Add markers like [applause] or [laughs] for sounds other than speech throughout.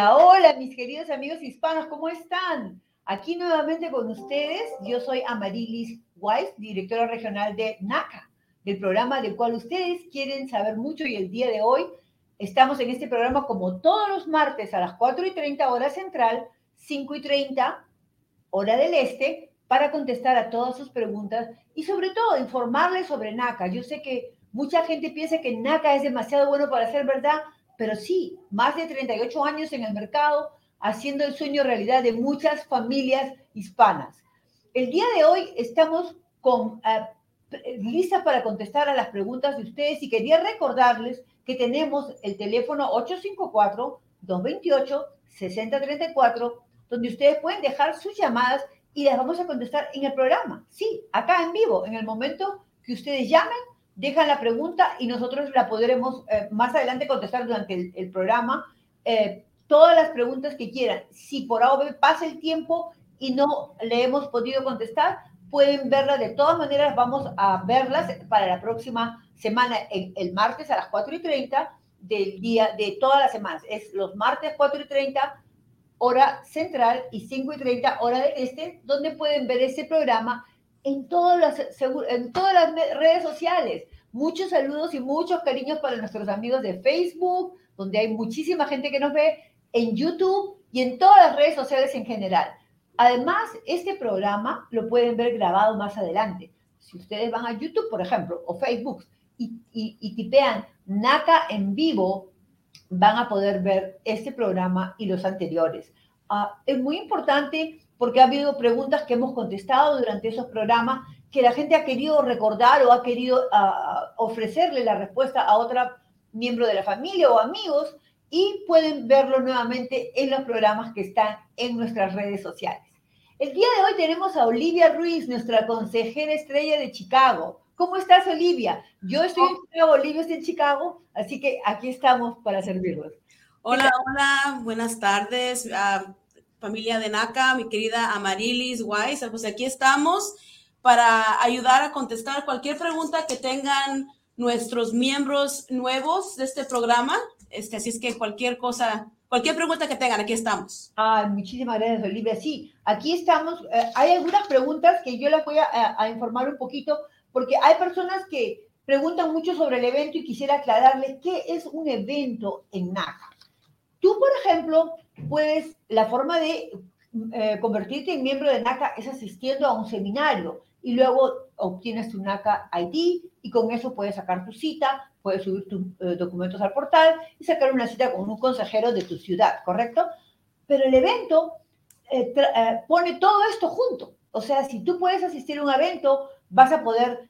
Hola, mis queridos amigos hispanos, ¿cómo están? Aquí nuevamente con ustedes, yo soy Amarilis Weiss, directora regional de NACA, del programa del cual ustedes quieren saber mucho y el día de hoy estamos en este programa como todos los martes a las 4 y 30 hora central, 5 y 30 hora del este, para contestar a todas sus preguntas y sobre todo informarles sobre NACA. Yo sé que mucha gente piensa que NACA es demasiado bueno para ser verdad, pero sí, más de 38 años en el mercado, haciendo el sueño realidad de muchas familias hispanas. El día de hoy estamos con, uh, listas para contestar a las preguntas de ustedes y quería recordarles que tenemos el teléfono 854-228-6034, donde ustedes pueden dejar sus llamadas y las vamos a contestar en el programa. Sí, acá en vivo, en el momento que ustedes llamen, dejan la pregunta y nosotros la podremos eh, más adelante contestar durante el, programa. Eh, todas las preguntas que quieran. Si por ahora pasa el tiempo y no le hemos podido contestar, pueden verlas de todas maneras. Vamos a verlas para la próxima semana, el, martes a las 4 y 30 del día de todas las semanas. Es los martes 4 y 30 hora central y 5 y 30 hora del este, donde pueden ver este programa en todas las, en todas las redes sociales. Muchos saludos y muchos cariños para nuestros amigos de Facebook, donde hay muchísima gente que nos ve, en YouTube y en todas las redes sociales en general. Además, este programa lo pueden ver grabado más adelante. Si ustedes van a YouTube, por ejemplo, o Facebook y, y, y tipean NACA en vivo, van a poder ver este programa y los anteriores. Uh, es muy importante porque ha habido preguntas que hemos contestado durante esos programas que la gente ha querido recordar o ha querido uh, ofrecerle la respuesta a otra miembro de la familia o amigos y pueden verlo nuevamente en los programas que están en nuestras redes sociales. El día de hoy tenemos a Olivia Ruiz, nuestra consejera estrella de Chicago. ¿Cómo estás, Olivia? Yo estoy en Chicago, Olivia está en Chicago, así que aquí estamos para servirlos. Hola, hola, buenas tardes. Uh, familia de NACA, mi querida Amarilis Weiss, pues aquí estamos para ayudar a contestar cualquier pregunta que tengan nuestros miembros nuevos de este programa. Este, así es que cualquier cosa, cualquier pregunta que tengan, aquí estamos. Ah, muchísimas gracias, Olivia. Sí, aquí estamos. Eh, hay algunas preguntas que yo las voy a, a, informar un poquito, porque hay personas que preguntan mucho sobre el evento y quisiera aclararles qué es un evento en NACA. Tú, por ejemplo, puedes, la forma de eh, convertirte en miembro de NACA es asistiendo a un seminario y luego obtienes tu NACA ID y con eso puedes sacar tu cita, puedes subir tus eh, documentos al portal y sacar una cita con un consejero de tu ciudad, ¿correcto? Pero el evento eh, eh, pone todo esto junto. O sea, si tú puedes asistir a un evento, vas a poder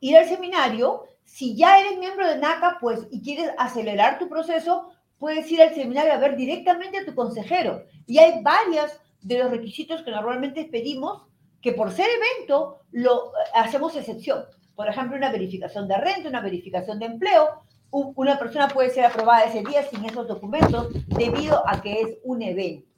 ir al seminario. Si ya eres miembro de NACA, pues, y quieres acelerar tu proceso, puedes ir al seminario a ver directamente a tu consejero. Y hay varios de los requisitos que normalmente pedimos que por ser evento lo hacemos excepción. Por ejemplo, una verificación de renta, una verificación de empleo. Una persona puede ser aprobada ese día sin esos documentos debido a que es un evento.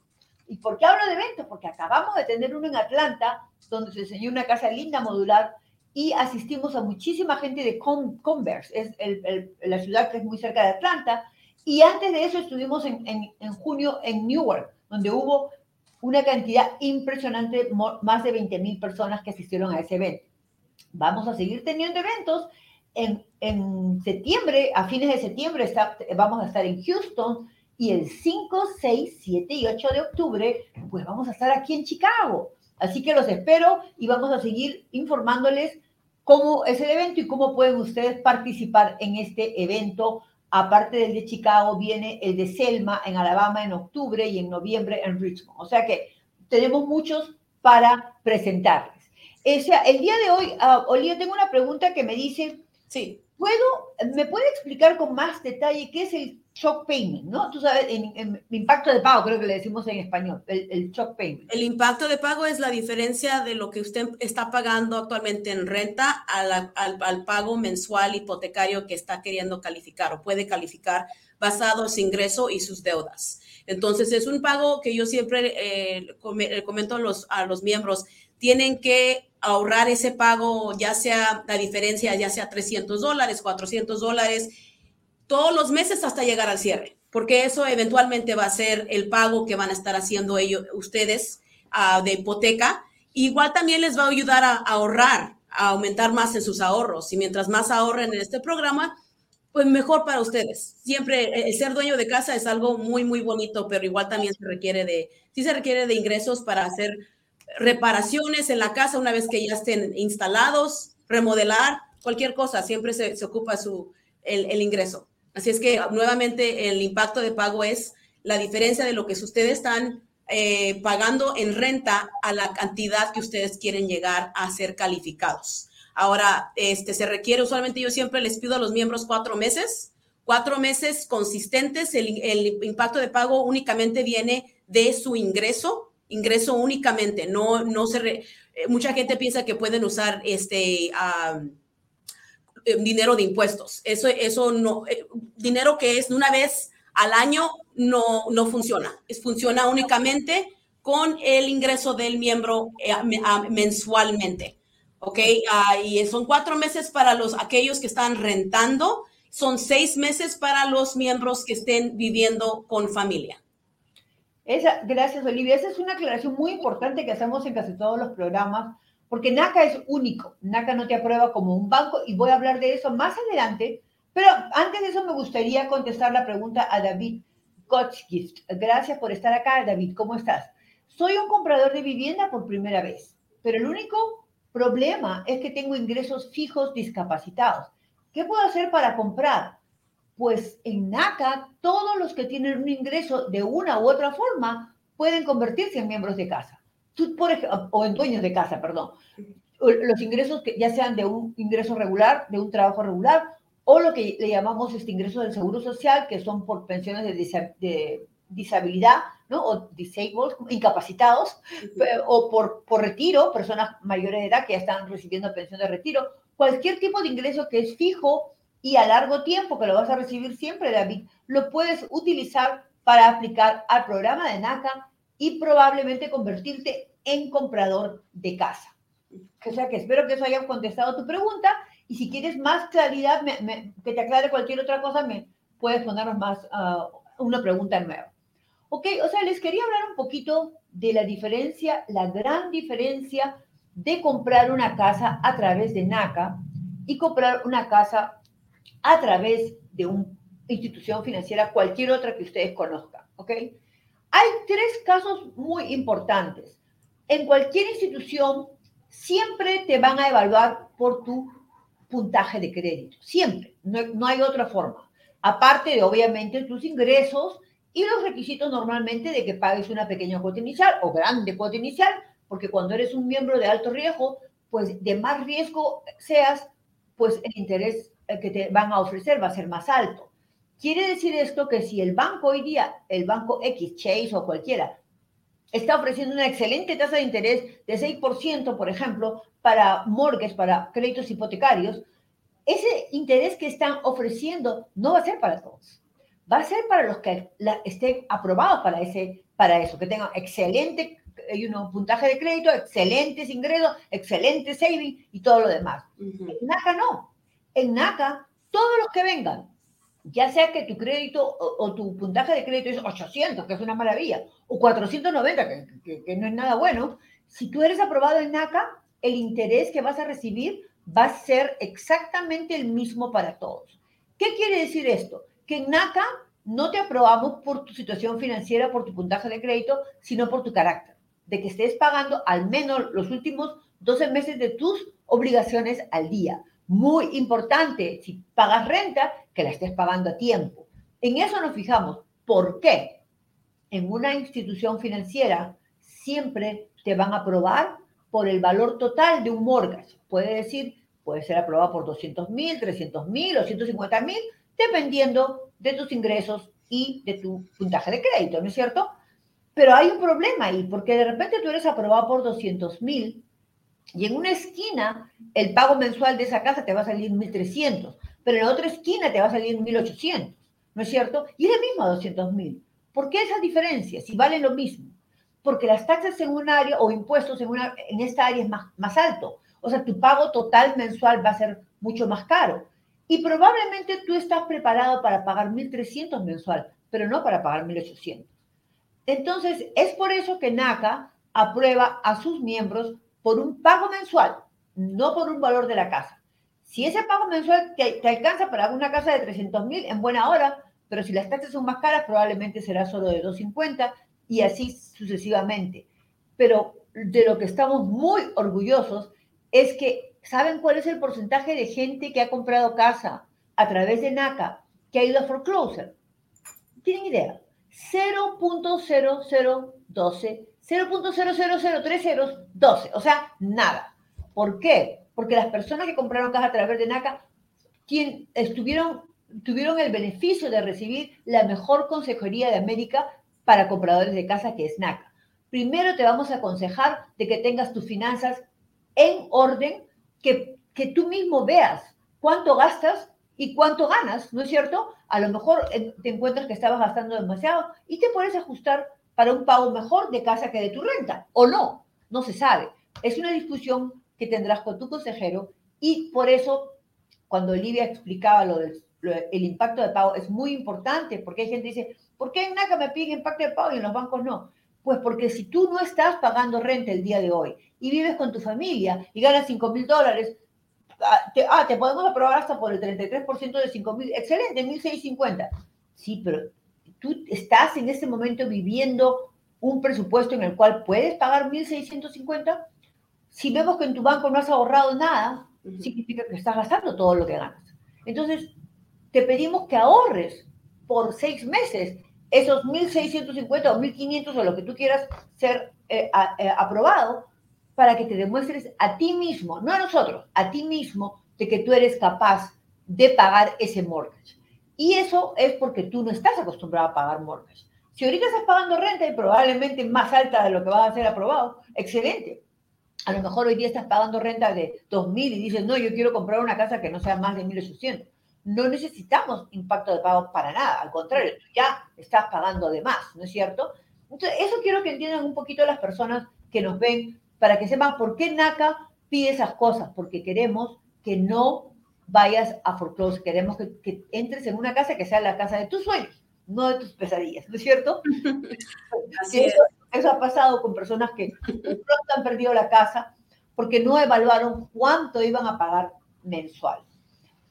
¿Y por qué hablo de eventos? Porque acabamos de tener uno en Atlanta, donde se enseñó una casa linda modular y asistimos a muchísima gente de Converse, es el, el, la ciudad que es muy cerca de Atlanta, y antes de eso estuvimos en, en, en junio en Newark, donde hubo una cantidad impresionante, más de 20 mil personas que asistieron a ese evento. Vamos a seguir teniendo eventos. En, en septiembre, a fines de septiembre, vamos a estar en Houston y el 5, 6, 7 y 8 de octubre, pues vamos a estar aquí en Chicago. Así que los espero y vamos a seguir informándoles cómo es el evento y cómo pueden ustedes participar en este evento Aparte del de Chicago, viene el de Selma en Alabama en octubre y en noviembre en Richmond. O sea que tenemos muchos para presentarles. O sea, el día de hoy, uh, Olivia, tengo una pregunta que me dice, sí. ¿puedo, ¿me puede explicar con más detalle qué es el shock payment? ¿no? Tú sabes, en, impacto de pago, creo que le decimos en español, el, el shock payment. El impacto de pago es la diferencia de lo que usted está pagando actualmente en renta al, al, al pago mensual hipotecario que está queriendo calificar o puede calificar basado en su ingreso y sus deudas. Entonces, es un pago que yo siempre eh, comento a los, a los miembros, tienen que ahorrar ese pago, ya sea la diferencia, ya sea 300 dólares, 400 dólares, todos los meses hasta llegar al cierre, porque eso eventualmente va a ser el pago que van a estar haciendo ellos, ustedes uh, de hipoteca. Igual también les va a ayudar a, ahorrar, a aumentar más en sus ahorros. Y mientras más ahorren en este programa, pues mejor para ustedes. Siempre el ser dueño de casa es algo muy, muy bonito, pero igual también se requiere de, sí se requiere de ingresos para hacer reparaciones en la casa una vez que ya estén instalados, remodelar, cualquier cosa, siempre se, ocupa su, el ingreso. Así es que nuevamente el impacto de pago es la diferencia de lo que ustedes están eh, pagando en renta a la cantidad que ustedes quieren llegar a ser calificados. Ahora, este, se requiere, usualmente yo siempre les pido a los miembros cuatro meses, cuatro meses consistentes. El, impacto de pago únicamente viene de su ingreso, ingreso únicamente, no, no se, re, eh, mucha gente piensa que pueden usar este, dinero de impuestos. Eso, eso no, eh, dinero que es una vez al año no, no funciona. Es, funciona únicamente con el ingreso del miembro eh, mensualmente. ¿Ok? Uh, y son cuatro meses para los, aquellos que están rentando. Son seis meses para los miembros que estén viviendo con familia. Esa, gracias, Olivia. Esa es una aclaración muy importante que hacemos en casi todos los programas porque NACA es único. NACA no te aprueba como un banco y voy a hablar de eso más adelante. Pero antes de eso me gustaría contestar la pregunta a David Kochgift. Gracias por estar acá, David. ¿Cómo estás? Soy un comprador de vivienda por primera vez, pero el único problema es que tengo ingresos fijos discapacitados. ¿Qué puedo hacer para comprar? Pues en NACA, todos los que tienen un ingreso de una u otra forma pueden convertirse en miembros de casa tú, por ejemplo, o en dueños de casa, perdón, los ingresos que ya sean de un ingreso regular, de un trabajo regular, o lo que le llamamos este ingreso del seguro social, que son por pensiones de, de disabilidad, ¿no? O disabled, incapacitados, o por, por retiro, personas mayores de edad que ya están recibiendo pensión de retiro, cualquier tipo de ingreso que es fijo y a largo tiempo, que lo vas a recibir siempre, David, lo puedes utilizar para aplicar al programa de NACA y probablemente convertirte en comprador de casa. O sea que espero que eso haya contestado tu pregunta y si quieres más claridad, me, que te aclare cualquier otra cosa, me puedes ponernos más uh, una pregunta nueva. Ok, o sea, les quería hablar un poquito de la diferencia, la gran diferencia de comprar una casa a través de NACA y comprar una casa a través de una institución financiera, cualquier otra que ustedes conozcan, ¿ok? Hay tres casos muy importantes. En cualquier institución siempre te van a evaluar por tu puntaje de crédito, siempre, no, no hay otra forma. Aparte de, obviamente, tus ingresos y los requisitos normalmente de que pagues una pequeña cuota inicial o grande cuota inicial, porque cuando eres un miembro de alto riesgo, pues de más riesgo seas, pues el interés que te van a ofrecer va a ser más alto. Quiere decir esto que si el banco hoy día, el banco X, Chase o cualquiera, está ofreciendo una excelente tasa de interés de 6%, por ejemplo, para mortgages, para créditos hipotecarios, ese interés que están ofreciendo no va a ser para todos. Va a ser para los que la, estén aprobados para, ese, para eso, que tengan excelente you know, puntaje de crédito, excelentes ingresos, excelente saving y todo lo demás. Uh -huh. En NACA no. En NACA, todos los que vengan ya sea que tu crédito o, o, tu puntaje de crédito es 800, que es una maravilla, o 490, que, que, que, no es nada bueno, si tú eres aprobado en NACA, el interés que vas a recibir va a ser exactamente el mismo para todos. ¿Qué quiere decir esto? Que en NACA no te aprobamos por tu situación financiera, por tu puntaje de crédito, sino por tu carácter, de que estés pagando al menos los últimos 12 meses de tus obligaciones al día. Muy importante, si pagas renta, que la estés pagando a tiempo. En eso nos fijamos. ¿Por qué? En una institución financiera siempre te van a aprobar por el valor total de un mortgage. Puede decir, puede ser aprobado por 200 mil, 300 mil o 150 mil, dependiendo de tus ingresos y de tu puntaje de crédito, ¿no es cierto? Pero hay un problema ahí, porque de repente tú eres aprobado por 200 mil y en una esquina el pago mensual de esa casa te va a salir 1.300, pero en la otra esquina te va a salir 1.800, ¿no es cierto? Y es el mismo a 200.000. ¿Por qué esa diferencia? Si vale lo mismo. Porque las taxas en un área o impuestos en, una, en esta área es más, más alto. O sea, tu pago total mensual va a ser mucho más caro. Y probablemente tú estás preparado para pagar 1.300 mensual, pero no para pagar 1.800. Entonces, es por eso que NACA aprueba a sus miembros por un pago mensual, no por un valor de la casa. Si ese pago mensual te, alcanza para una casa de 300 mil, en buena hora, pero si las taxas son más caras, probablemente será solo de 250 y así sucesivamente. Pero de lo que estamos muy orgullosos es que, ¿saben cuál es el porcentaje de gente que ha comprado casa a través de NACA que ha ido a foreclosure? ¿Tienen idea? 0.0012, 0.0003012, o sea, nada. ¿Por qué? Porque las personas que compraron casa a través de NACA estuvieron, tuvieron el beneficio de recibir la mejor consejería de América para compradores de casa, que es NACA. Primero te vamos a aconsejar de que tengas tus finanzas en orden, que, que tú mismo veas cuánto gastas y cuánto ganas, ¿no es cierto? A lo mejor eh, te encuentras que estabas gastando demasiado y te puedes ajustar para un pago mejor de casa que de tu renta, o no, no se sabe. Es una discusión que tendrás con tu consejero y por eso cuando Olivia explicaba lo del el impacto de pago es muy importante porque hay gente que dice, ¿por qué en NACA me piden impacto de pago y en los bancos no? Pues porque si tú no estás pagando renta el día de hoy y vives con tu familia y ganas 5 mil dólares, Ah, ah, te, podemos aprobar hasta por el 33% de 5 mil, excelente, 1.650. Sí, pero tú estás en este momento viviendo un presupuesto en el cual puedes pagar 1.650. Si vemos que en tu banco no has ahorrado nada, significa que estás gastando todo lo que ganas. Entonces, te pedimos que ahorres por seis meses esos 1.650 o 1.500 o lo que tú quieras ser eh, eh, aprobado para que te demuestres a ti mismo, no a nosotros, a ti mismo, de que tú eres capaz de pagar ese mortgage. Y eso es porque tú no estás acostumbrado a pagar mortgage. Si ahorita estás pagando renta y probablemente más alta de lo que vas a ser aprobado, excelente. A lo mejor hoy día estás pagando renta de 2.000 y dices, no, yo quiero comprar una casa que no sea más de 1.800. No necesitamos impacto de pago para nada, al contrario, ya estás pagando de más, ¿no es cierto? Entonces, eso quiero que entiendan un poquito las personas que nos ven para que sepan por qué NACA pide esas cosas, porque queremos que no vayas a foreclose, queremos que, entres en una casa que sea la casa de tus sueños, no de tus pesadillas, ¿no es cierto? [laughs] Así eso, eso ha pasado con personas que pronto han perdido la casa porque no evaluaron cuánto iban a pagar mensual.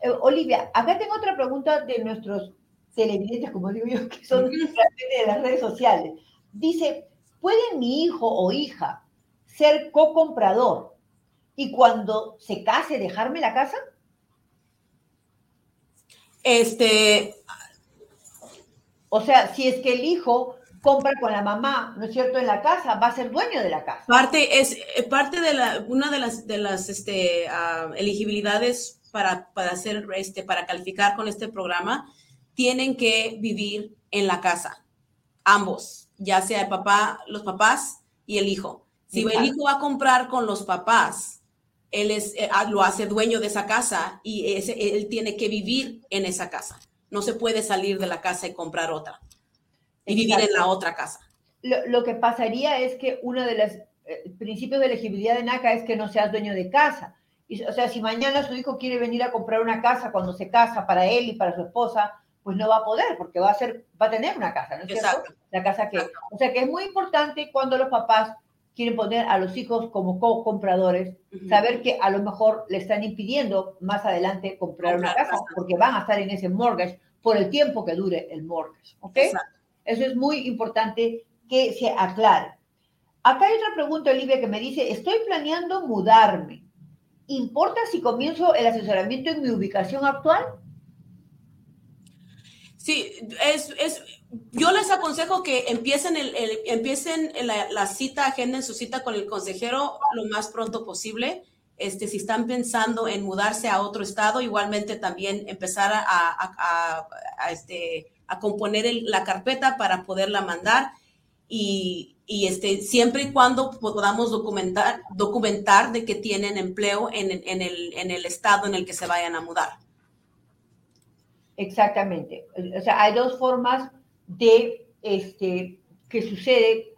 Eh, Olivia, acá tengo otra pregunta de nuestros televidentes, como digo yo, que son de las redes sociales. Dice, ¿puede mi hijo o hija ser co-comprador y cuando se case dejarme la casa? Este. O sea, si es que el hijo compra con la mamá, ¿no es cierto?, en la casa, va a ser dueño de la casa. Parte es eh, parte de la, una de las de las este, ah, elegibilidades para, para hacer este, para calificar con este programa, tienen que vivir en la casa, ambos, ya sea el papá, los papás y el hijo. Si el hijo va a comprar con los papás, él es, eh, ah, lo hace dueño de esa casa y ese, él tiene que vivir en esa casa. No se puede salir de la casa y comprar otra y vivir en la otra casa. Lo, que pasaría es que uno de los eh, principios de elegibilidad de NACA es que no seas dueño de casa. Y, o sea, si mañana su hijo quiere venir a comprar una casa cuando se casa para él y para su esposa, pues no va a poder porque va a ser, va a tener una casa, ¿no es cierto? La casa que, o sea, que es muy importante cuando los papás quieren poner a los hijos como co-compradores, saber que a lo mejor le están impidiendo más adelante comprar, una casa, porque van a estar en ese mortgage por el tiempo que dure el mortgage. ¿Ok? Eso es muy importante que se aclare. Acá hay otra pregunta, Olivia, que me dice, estoy planeando mudarme. ¿Importa si comienzo el asesoramiento en mi ubicación actual? Sí, es, es, yo les aconsejo que empiecen, el, empiecen la, cita, agenden su cita con el consejero lo más pronto posible. Este, si están pensando en mudarse a otro estado, igualmente también empezar a, este, a componer la carpeta para poderla mandar y, este, siempre y cuando podamos documentar, documentar de que tienen empleo en, en, el, en el estado en el que se vayan a mudar. Exactamente. O sea, hay dos formas de este, que sucede.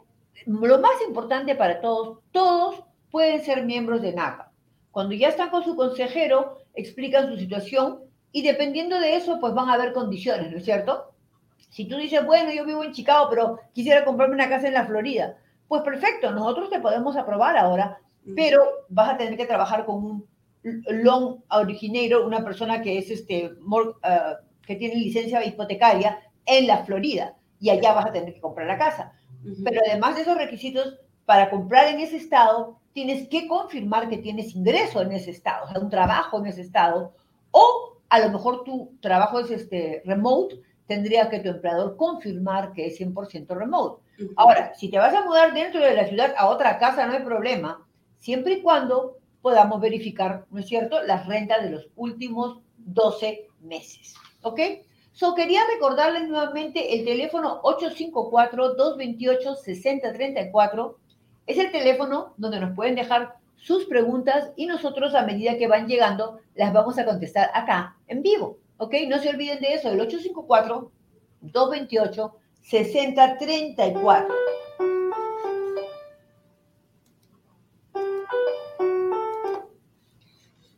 Lo más importante para todos, todos pueden ser miembros de NACA. Cuando ya están con su consejero, explican su situación y dependiendo de eso, pues van a haber condiciones, ¿no es cierto? Si tú dices, bueno, yo vivo en Chicago, pero quisiera comprarme una casa en la Florida, pues perfecto, nosotros te podemos aprobar ahora, pero vas a tener que trabajar con un loan originator, una persona que es este, uh, que tiene licencia hipotecaria en la Florida y allá vas a tener que comprar la casa. Pero además de esos requisitos, para comprar en ese estado, tienes que confirmar que tienes ingreso en ese estado, o sea, un trabajo en ese estado, o a lo mejor tu trabajo es este, remote, tendría que tu empleador confirmar que es 100% remote. Ahora, si te vas a mudar dentro de la ciudad a otra casa, no hay problema, siempre y cuando podamos verificar, ¿no es cierto?, las rentas de los últimos 12 meses. ¿Ok? So, quería recordarles nuevamente el teléfono 854-228-6034. Es el teléfono donde nos pueden dejar sus preguntas y nosotros a medida que van llegando las vamos a contestar acá en vivo. ¿Ok? No se olviden de eso, el 854-228-6034.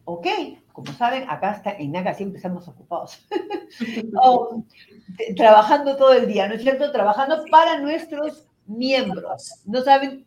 Ok, como saben, acá está, en NACA siempre estamos ocupados. [laughs] Oh, trabajando todo el día, ¿no es cierto? Trabajando para nuestros miembros. No saben,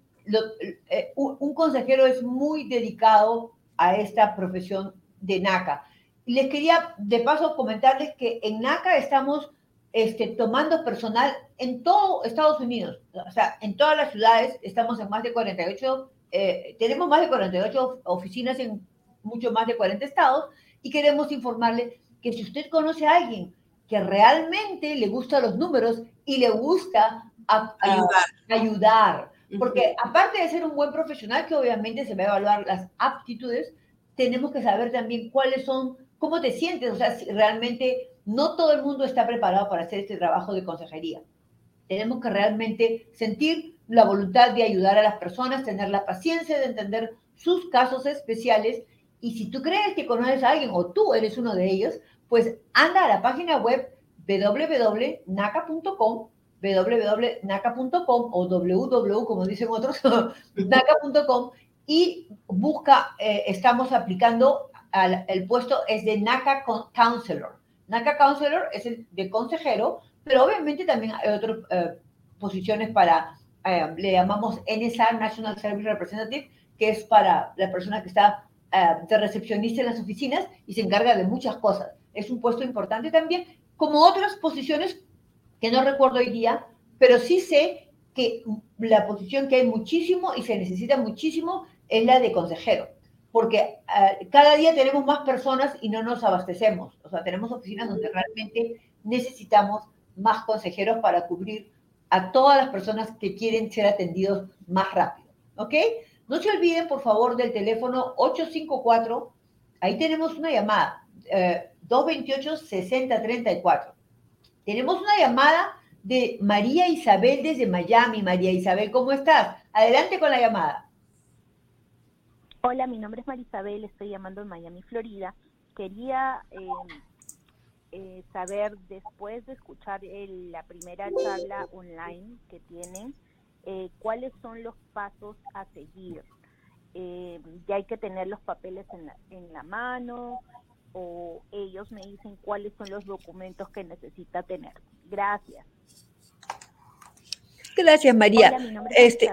eh, un consejero es muy dedicado a esta profesión de NACA. Les quería de paso comentarles que en NACA estamos este, tomando personal en todo Estados Unidos, o sea, en todas las ciudades, estamos en más de 48, eh, tenemos más de 48 oficinas en mucho más de 40 estados y queremos informarle que si usted conoce a alguien que realmente le gustan los números y le gusta ayudar, ayudar. Porque aparte de ser un buen profesional, que obviamente se va a evaluar las aptitudes, tenemos que saber también cuáles son, cómo te sientes, o sea, si realmente no todo el mundo está preparado para hacer este trabajo de consejería. Tenemos que realmente sentir la voluntad de ayudar a las personas, tener la paciencia de entender sus casos especiales y si tú crees que conoces a alguien o tú eres uno de ellos, pues anda a la página web www.naca.com www.naca.com o www, como dicen otros, [laughs] naca.com y busca, eh, estamos aplicando, el puesto es de NACA Counselor. NACA Counselor es el de consejero, pero obviamente también hay otras eh, posiciones para, eh, le llamamos NSR, National Service Representative, que es para la persona que está eh, de recepcionista en las oficinas y se encarga de muchas cosas. Es un puesto importante también, como otras posiciones que no recuerdo hoy día, pero sí sé que la posición que hay muchísimo y se necesita muchísimo es la de consejero, porque eh, cada día tenemos más personas y no nos abastecemos. O sea, tenemos oficinas donde realmente necesitamos más consejeros para cubrir a todas las personas que quieren ser atendidos más rápido. ¿Ok? No se olviden, por favor, del teléfono 854. Ahí tenemos una llamada, 228-6034. Eh, tenemos una llamada de María Isabel desde Miami. María Isabel, ¿cómo estás? Adelante con la llamada. Hola, mi nombre es María Isabel, estoy llamando en Miami, Florida. Quería eh, eh, saber, después de escuchar la primera charla online que tienen, eh, cuáles son los pasos a seguir. Eh, ya hay que tener los papeles en la, en la mano o ellos me dicen cuáles son los documentos que necesita tener. Gracias. Gracias, María. este,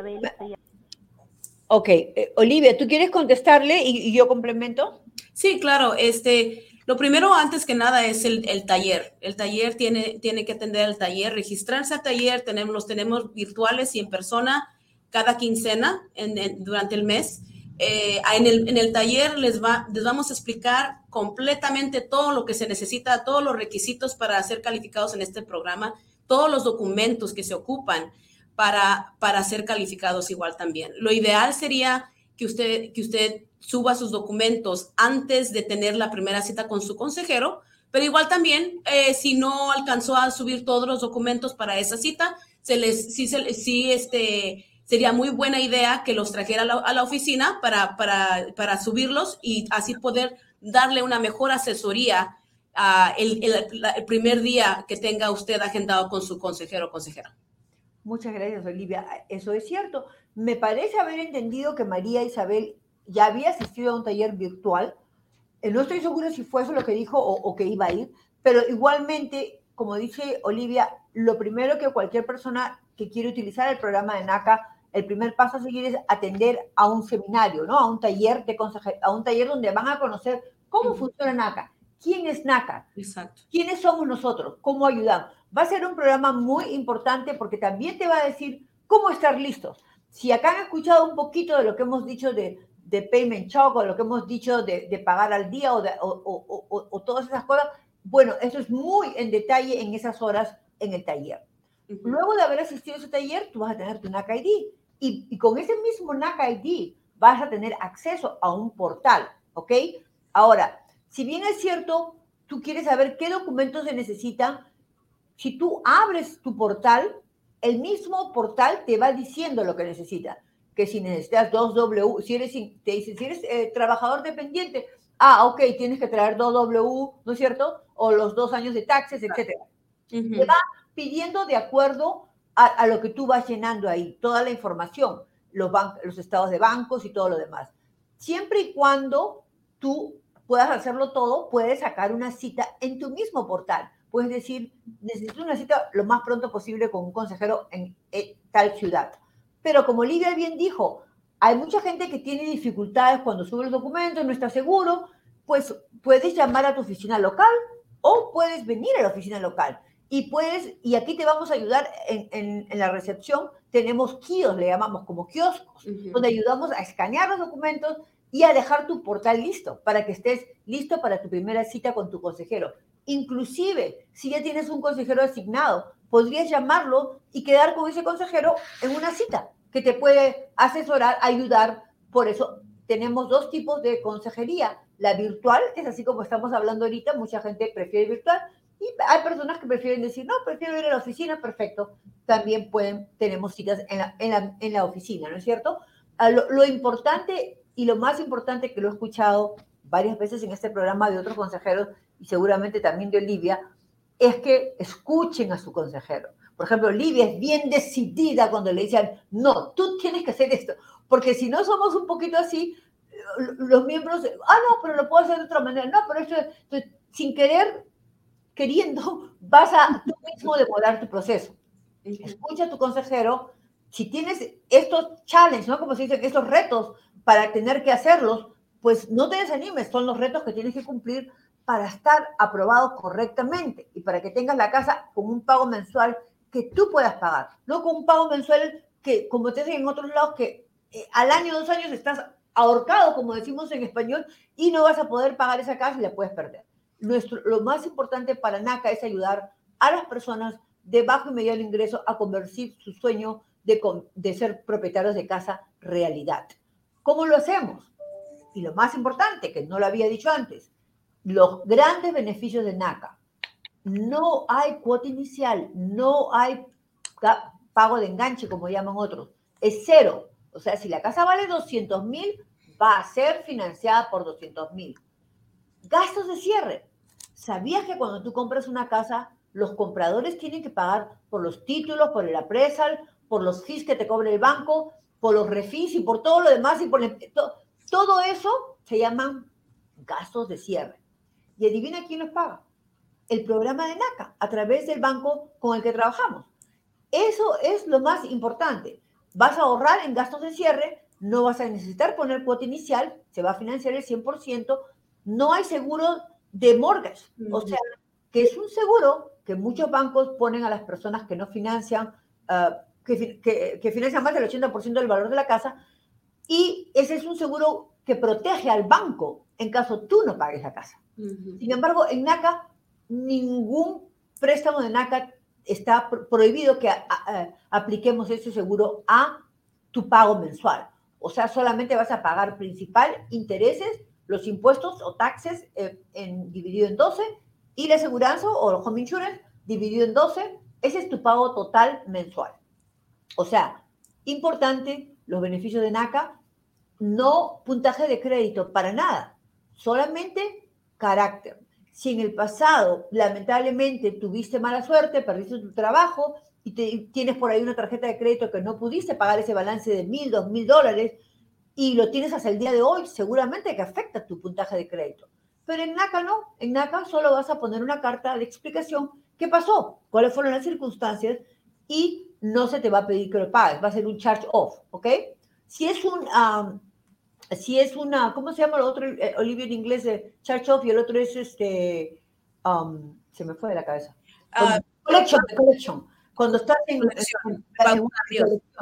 Ok, eh, Olivia, ¿tú quieres contestarle y, y, yo complemento? Sí, claro. Este, lo primero, antes que nada, es el, el, taller. El taller tiene, tiene que atender el taller, registrarse al taller. Tenemos, los tenemos virtuales y en persona cada quincena en, durante el mes. Eh, en, el, en, el, taller les, va, les vamos a explicar completamente todo lo que se necesita, todos los requisitos para ser calificados en este programa, todos los documentos que se ocupan para, para ser calificados igual también. Lo ideal sería que usted, que usted suba sus documentos antes de tener la primera cita con su consejero, pero igual también, eh, si no alcanzó a subir todos los documentos para esa cita, se les, sí, sí este, sería muy buena idea que los trajera a la, oficina para, para, para, subirlos y así poder darle una mejor asesoría el, el, el, primer día que tenga usted agendado con su consejero o consejera. Muchas gracias, Olivia. Eso es cierto. Me parece haber entendido que María Isabel ya había asistido a un taller virtual eh, no estoy segura si fue eso lo que dijo o, o que iba a ir, pero igualmente, como dice Olivia, lo primero que cualquier persona que quiere utilizar el programa de NACA, el primer paso a seguir es atender a un seminario, ¿no? A un taller de a un taller donde van a conocer cómo funciona NACA, quién es NACA, Exacto. quiénes somos nosotros, cómo ayudamos. Va a ser un programa muy importante porque también te va a decir cómo estar listos. Si acá han escuchado un poquito de lo que hemos dicho de, de payment shock o lo que hemos dicho de, de pagar al día o, de, o, o, o, todas esas cosas, bueno, eso es muy en detalle en esas horas en el taller. Uh -huh. Luego de haber asistido a ese taller, tú vas a tener tu NAC ID y, y, con ese mismo NAC ID vas a tener acceso a un portal, ¿ok? Ahora, si bien es cierto, tú quieres saber qué documentos se necesitan, si tú abres tu portal, el mismo portal te va diciendo lo que necesita. Que si necesitas dos W, si eres, te dice, si eres eh, trabajador dependiente, ah, ok, tienes que traer dos W, ¿no es cierto? O los dos años de taxes, etc. Uh -huh. Te va pidiendo de acuerdo a, a, lo que tú vas llenando ahí, toda la información, los, los estados de bancos y todo lo demás. Siempre y cuando tú puedas hacerlo todo, puedes sacar una cita en tu mismo portal. Puedes decir, necesito una cita lo más pronto posible con un consejero en, en tal ciudad. Pero como Lidia bien dijo, hay mucha gente que tiene dificultades cuando sube los documentos, no está seguro, pues puedes llamar a tu oficina local o puedes venir a la oficina local. Y puedes, y aquí te vamos a ayudar en, en, en la recepción, tenemos kioscos, le llamamos como kioscos, uh -huh. donde ayudamos a escanear los documentos y a dejar tu portal listo para que estés listo para tu primera cita con tu consejero. Inclusive, si ya tienes un consejero asignado, podrías llamarlo y quedar con ese consejero en una cita que te puede asesorar, ayudar. Por eso tenemos dos tipos de consejería. La virtual, es así como estamos hablando ahorita, mucha gente prefiere virtual, y hay personas que prefieren decir, no, prefiero ir a la oficina, perfecto. También pueden, tenemos citas en la, en la, en la oficina, ¿no es cierto? Lo, lo importante y lo más importante que lo he escuchado varias veces en este programa de otros consejeros y seguramente también de Olivia, es que escuchen a su consejero. Por ejemplo, Olivia es bien decidida cuando le dicen, no, tú tienes que hacer esto, porque si no somos un poquito así, los miembros, ah, no, pero lo puedo hacer de otra manera, no, pero esto, esto sin querer, queriendo, vas a tú mismo demorar tu proceso. Escucha a tu consejero, si tienes estos challenges, ¿no? Como se dicen, estos retos para tener que hacerlos, pues no te desanimes, son los retos que tienes que cumplir para estar aprobado correctamente y para que tengas la casa con un pago mensual que tú puedas pagar, no con un pago mensual que, como te dicen en otros lados, que eh, al año, dos años estás ahorcado, como decimos en español, y no vas a poder pagar esa casa y la puedes perder. Nuestro, lo más importante para NACA es ayudar a las personas de bajo y mediano ingreso a convertir su sueño de, de ser propietarios de casa realidad. ¿Cómo lo hacemos? Y lo más importante, que no lo había dicho antes, los grandes beneficios de NACA. No hay cuota inicial, no hay pago de enganche, como llaman otros. Es cero. O sea, si la casa vale 200 mil, va a ser financiada por 200 mil. Gastos de cierre. ¿Sabías que cuando tú compras una casa, los compradores tienen que pagar por los títulos, por el appraisal, por los fees que te cobre el banco, por los refis y por todo lo demás? y por el, todo, todo eso se llaman gastos de cierre. Y adivina quién los paga. El programa de NACA, a través del banco con el que trabajamos. Eso es lo más importante. Vas a ahorrar en gastos de cierre, no vas a necesitar poner cuota inicial, se va a financiar el 100%, no hay seguro de mortgage, o sea, que es un seguro que muchos bancos ponen a las personas que no financian, uh, que, que, que financian más del 80% del valor de la casa, y ese es un seguro que protege al banco en caso tú no pagues la casa. Uh -huh. Sin embargo, en NACA, ningún préstamo de NACA está prohibido que apliquemos ese seguro a tu pago mensual. O sea, solamente vas a pagar principal, intereses, los impuestos o taxes eh, en, dividido en 12 y la aseguranza o el home insurance dividido en 12. Ese es tu pago total mensual. O sea, importante, los beneficios de NACA, no puntaje de crédito para nada solamente carácter. Si en el pasado, lamentablemente, tuviste mala suerte, perdiste tu trabajo y tienes por ahí una tarjeta de crédito que no pudiste pagar ese balance de mil, dos mil dólares y lo tienes hasta el día de hoy, seguramente que afecta tu puntaje de crédito. Pero en NACA no, en NACA solo vas a poner una carta de explicación qué pasó, cuáles fueron las circunstancias y no se te va a pedir que lo pagues, va a ser un charge off, ¿ok? Si es un, si es una, ¿cómo se llama el otro, eh, Olivia en inglés, de charge off y el otro es este, se me fue de la cabeza. Uh, collection, collection. Cuando estás en, en,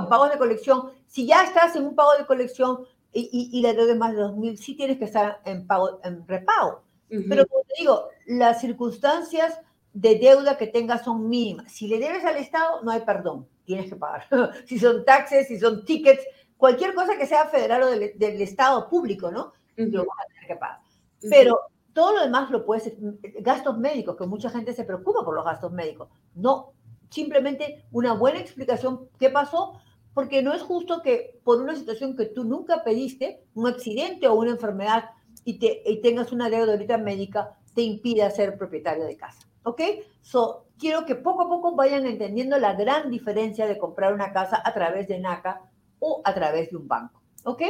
pagos de colección, si ya estás en un pago de colección y, y, le debes más de 2.000, sí tienes que estar en, pago, en repago. Pero como te digo, las circunstancias de deuda que tengas son mínimas. Si le debes al Estado, no hay perdón, tienes que pagar. [laughs] si son taxes, si son tickets, cualquier cosa que sea federal o del, del Estado público, ¿no? Lo vas a tener que pagar. Pero todo lo demás lo puedes, gastos médicos, que mucha gente se preocupa por los gastos médicos. No, simplemente una buena explicación qué pasó, porque no es justo que por una situación que tú nunca pediste, un accidente o una enfermedad, y, te, y tengas una deuda ahorita médica, te impida ser propietario de casa. ¿Ok? So, quiero que poco a poco vayan entendiendo la gran diferencia de comprar una casa a través de NACA o a través de un banco. ¿Ok?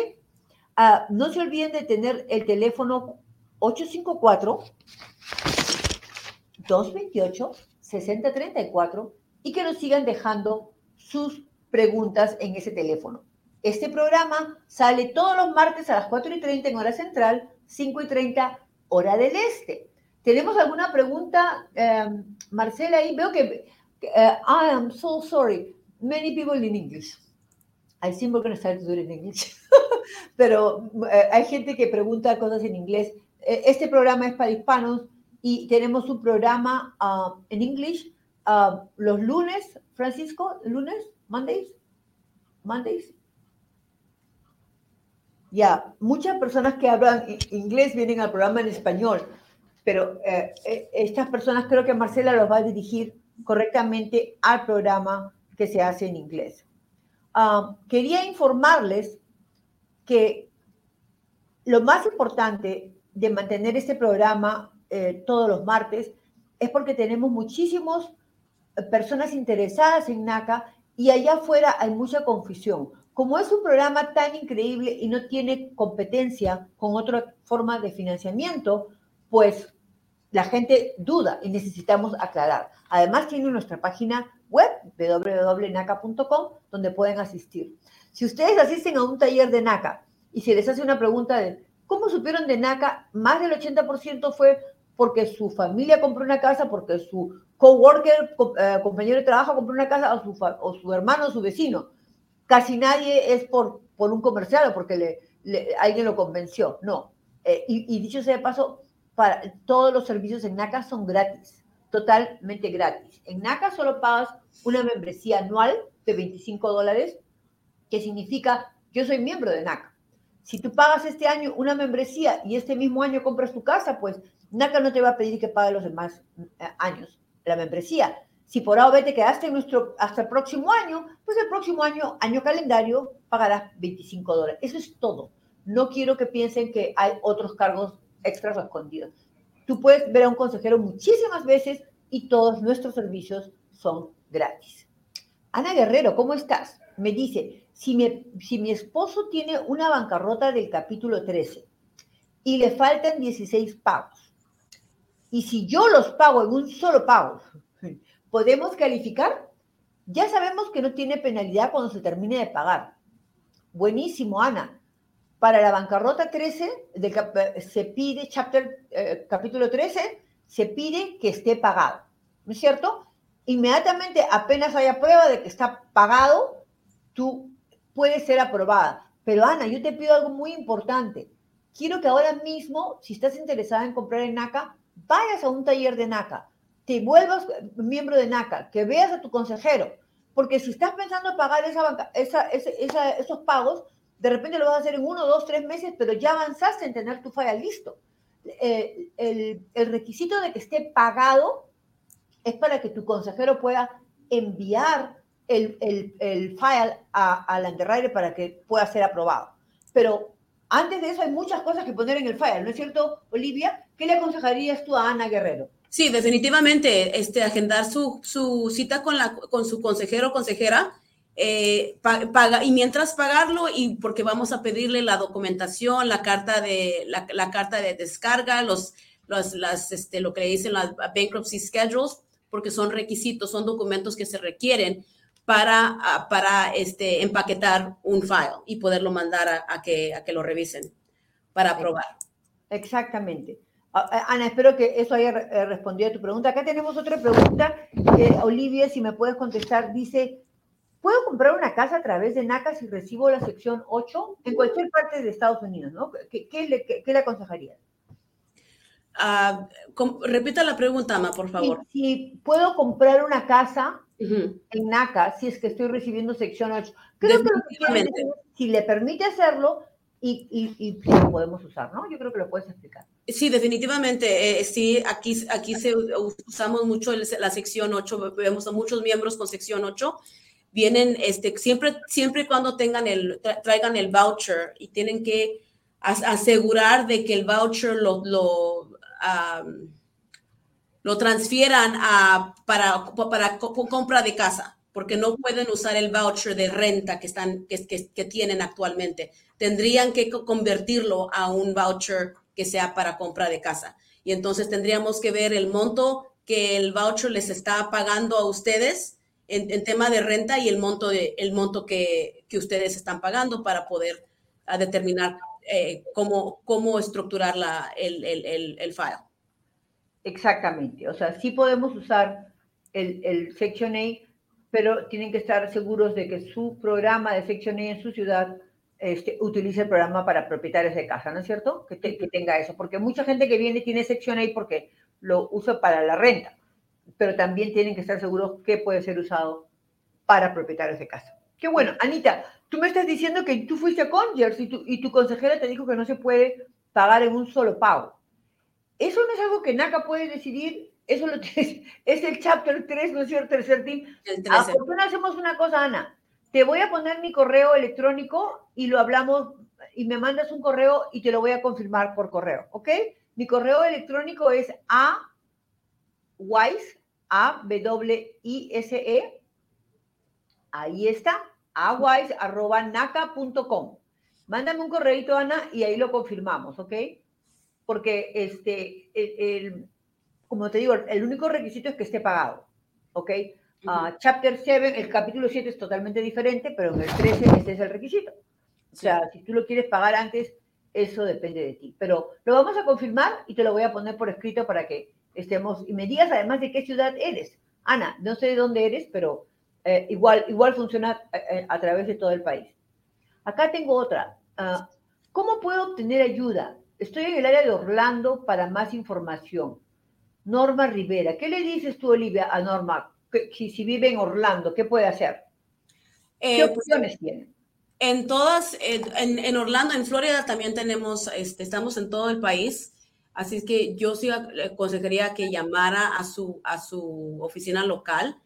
Uh, no se olviden de tener el teléfono 854-228-6034 y que nos sigan dejando sus preguntas en ese teléfono. Este programa sale todos los martes a las 4 y 30 en hora central, 5 y 30 hora del este. ¿Tenemos alguna pregunta, um, Marcela? Ahí veo que uh, I am so sorry. Many people in English. I think we're going to start to do it in English. Pero uh, hay gente que pregunta cosas en inglés. Eh, este programa es para hispanos y tenemos un programa uh, en inglés uh, los lunes, Francisco, lunes, Mondays, Mondays. Ya, muchas personas que hablan inglés vienen al programa en español, pero eh, eh, estas personas creo que Marcela los va a dirigir correctamente al programa que se hace en inglés. Uh, quería informarles que lo más importante de mantener este programa eh, todos los martes es porque tenemos muchísimas eh, personas interesadas en NACA y allá afuera hay mucha confusión. Como es un programa tan increíble y no tiene competencia con otra forma de financiamiento, pues la gente duda y necesitamos aclarar. Además, tiene nuestra página web www.naca.com donde pueden asistir. Si ustedes asisten a un taller de NACA y se les hace una pregunta de ¿Cómo supieron de NACA? Más del 80% fue porque su familia compró una casa, porque su coworker, eh, compañero de trabajo compró una casa, o su, o su hermano, o su vecino. Casi nadie es por, por un comercial o porque le, alguien lo convenció. No. Eh, y, y, dicho sea de paso, para, todos los servicios en NACA son gratis, totalmente gratis. En NACA solo pagas una membresía anual de 25 dólares, que significa yo soy miembro de NACA. Si tú pagas este año una membresía y este mismo año compras tu casa, pues NACA no te va a pedir que pagues los demás eh, años la membresía. Si por A o B te quedaste en nuestro, hasta el próximo año, pues el próximo año, año calendario, pagarás 25 dólares. Eso es todo. No quiero que piensen que hay otros cargos extras escondidos. Tú puedes ver a un consejero muchísimas veces y todos nuestros servicios son gratis. Ana Guerrero, ¿cómo estás? Me dice, si mi, esposo tiene una bancarrota del capítulo 13 y le faltan 16 pagos, y si yo los pago en un solo pago, [laughs] ¿podemos calificar? Ya sabemos que no tiene penalidad cuando se termine de pagar. Buenísimo, Ana. Para la bancarrota 13, se pide, eh, capítulo 13, se pide que esté pagado. ¿No es cierto? Inmediatamente, apenas haya prueba de que está pagado, tú puede ser aprobada. Pero Ana, yo te pido algo muy importante. Quiero que ahora mismo, si estás interesada en comprar en NACA, vayas a un taller de NACA, te vuelvas miembro de NACA, que veas a tu consejero, porque si estás pensando en pagar esa esos pagos, de repente lo vas a hacer en uno, dos, tres meses, pero ya avanzaste en tener tu falla listo. Eh, el, requisito de que esté pagado es para que tu consejero pueda enviar el, el, el file a, a la Underwriter para que pueda ser aprobado. Pero antes de eso hay muchas cosas que poner en el file, ¿no es cierto, Olivia? ¿Qué le aconsejarías tú a Ana Guerrero? Sí, definitivamente, este, agendar su, su cita con, la, con su consejero o consejera eh, paga, y mientras pagarlo, y porque vamos a pedirle la documentación, la carta de, la, carta de descarga, los, los, las, este, lo que le dicen las bankruptcy schedules, porque son requisitos, son documentos que se requieren para, para este, empaquetar un file y poderlo mandar a, que, a que lo revisen para aprobar. Exactamente. Ana, espero que eso haya eh, respondido a tu pregunta. Acá tenemos otra pregunta. Olivia, si me puedes contestar, dice, ¿puedo comprar una casa a través de NACA si recibo la sección 8 en cualquier parte de Estados Unidos? ¿no? ¿Qué, le, qué, le, aconsejarías? Ah, repita la pregunta, Ama, por favor. Si, puedo comprar una casa en NACA si es que estoy recibiendo sección 8. Creo que, si le permite hacerlo, y, y, lo podemos usar, ¿no? Yo creo que lo puedes explicar. Sí, definitivamente. Eh, sí, aquí, aquí se, usamos mucho la sección 8, vemos a muchos miembros con sección 8. Vienen, este, siempre, siempre cuando tengan el, traigan el voucher y tienen que asegurar de que el voucher lo, lo, lo transfieran a, para, para compra de casa porque no pueden usar el voucher de renta que, están, que, que, tienen actualmente. Tendrían que convertirlo a un voucher que sea para compra de casa. Y entonces tendríamos que ver el monto que el voucher les está pagando a ustedes en, tema de renta y el monto, de, el monto que, que ustedes están pagando para poder determinar eh, cómo, cómo estructurar la, el, el, el, file. Exactamente. O sea, sí podemos usar el, el Section A pero tienen que estar seguros de que su programa de Section A en su ciudad este, utilice el programa para propietarios de casa, ¿no es cierto? Que, tenga eso, porque mucha gente que viene tiene Section A porque lo usa para la renta, pero también tienen que estar seguros que puede ser usado para propietarios de casa. Qué bueno, Anita, tú me estás diciendo que tú fuiste a Congers y tu, y tu consejera te dijo que no se puede pagar en un solo pago. Eso no es algo que NACA puede decidir eso lo [laughs] tienes, es el chapter 3, ¿no es cierto? Tercer team. ¿A por qué no hacemos una cosa, Ana? Te voy a poner mi correo electrónico y lo hablamos y me mandas un correo y te lo voy a confirmar por correo, ¿ok? Mi correo electrónico es a wise, a w i s e ahí está, awise arroba naca.com. Mándame un correito, Ana, y ahí lo confirmamos, ¿ok? Porque este, el como te digo, el único requisito es que esté pagado. ¿Ok? Ah, chapter 7, el capítulo 7 es totalmente diferente, pero en el 13 ese es el requisito. O sea, si tú lo quieres pagar antes, eso depende de ti. Pero lo vamos a confirmar y te lo voy a poner por escrito para que estemos. Y me digas además de qué ciudad eres. Ana, no sé de dónde eres, pero eh, igual, igual funciona a, eh, eh, a, través de todo el país. Acá tengo otra. Ah, ¿Cómo puedo obtener ayuda? Estoy en el área de Orlando para más información. Norma Rivera. ¿Qué le dices tú, Olivia, a Norma? Si, si vive en Orlando, ¿qué puede hacer? ¿Qué eh, pues, opciones tiene? En todas, en, en, Orlando, en Florida también tenemos, este, estamos en todo el país, así es que yo sí aconsejaría que llamara a su, a su oficina local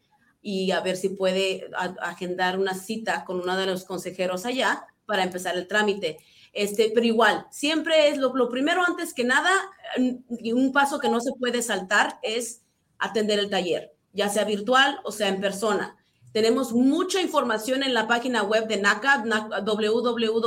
y a ver si puede agendar una cita con uno de los consejeros allá para empezar el trámite. Este, pero igual, siempre es lo, primero antes que nada, un paso que no se puede saltar es atender el taller, ya sea virtual o sea en persona. Tenemos mucha información en la página web de NACA, www.naca.com.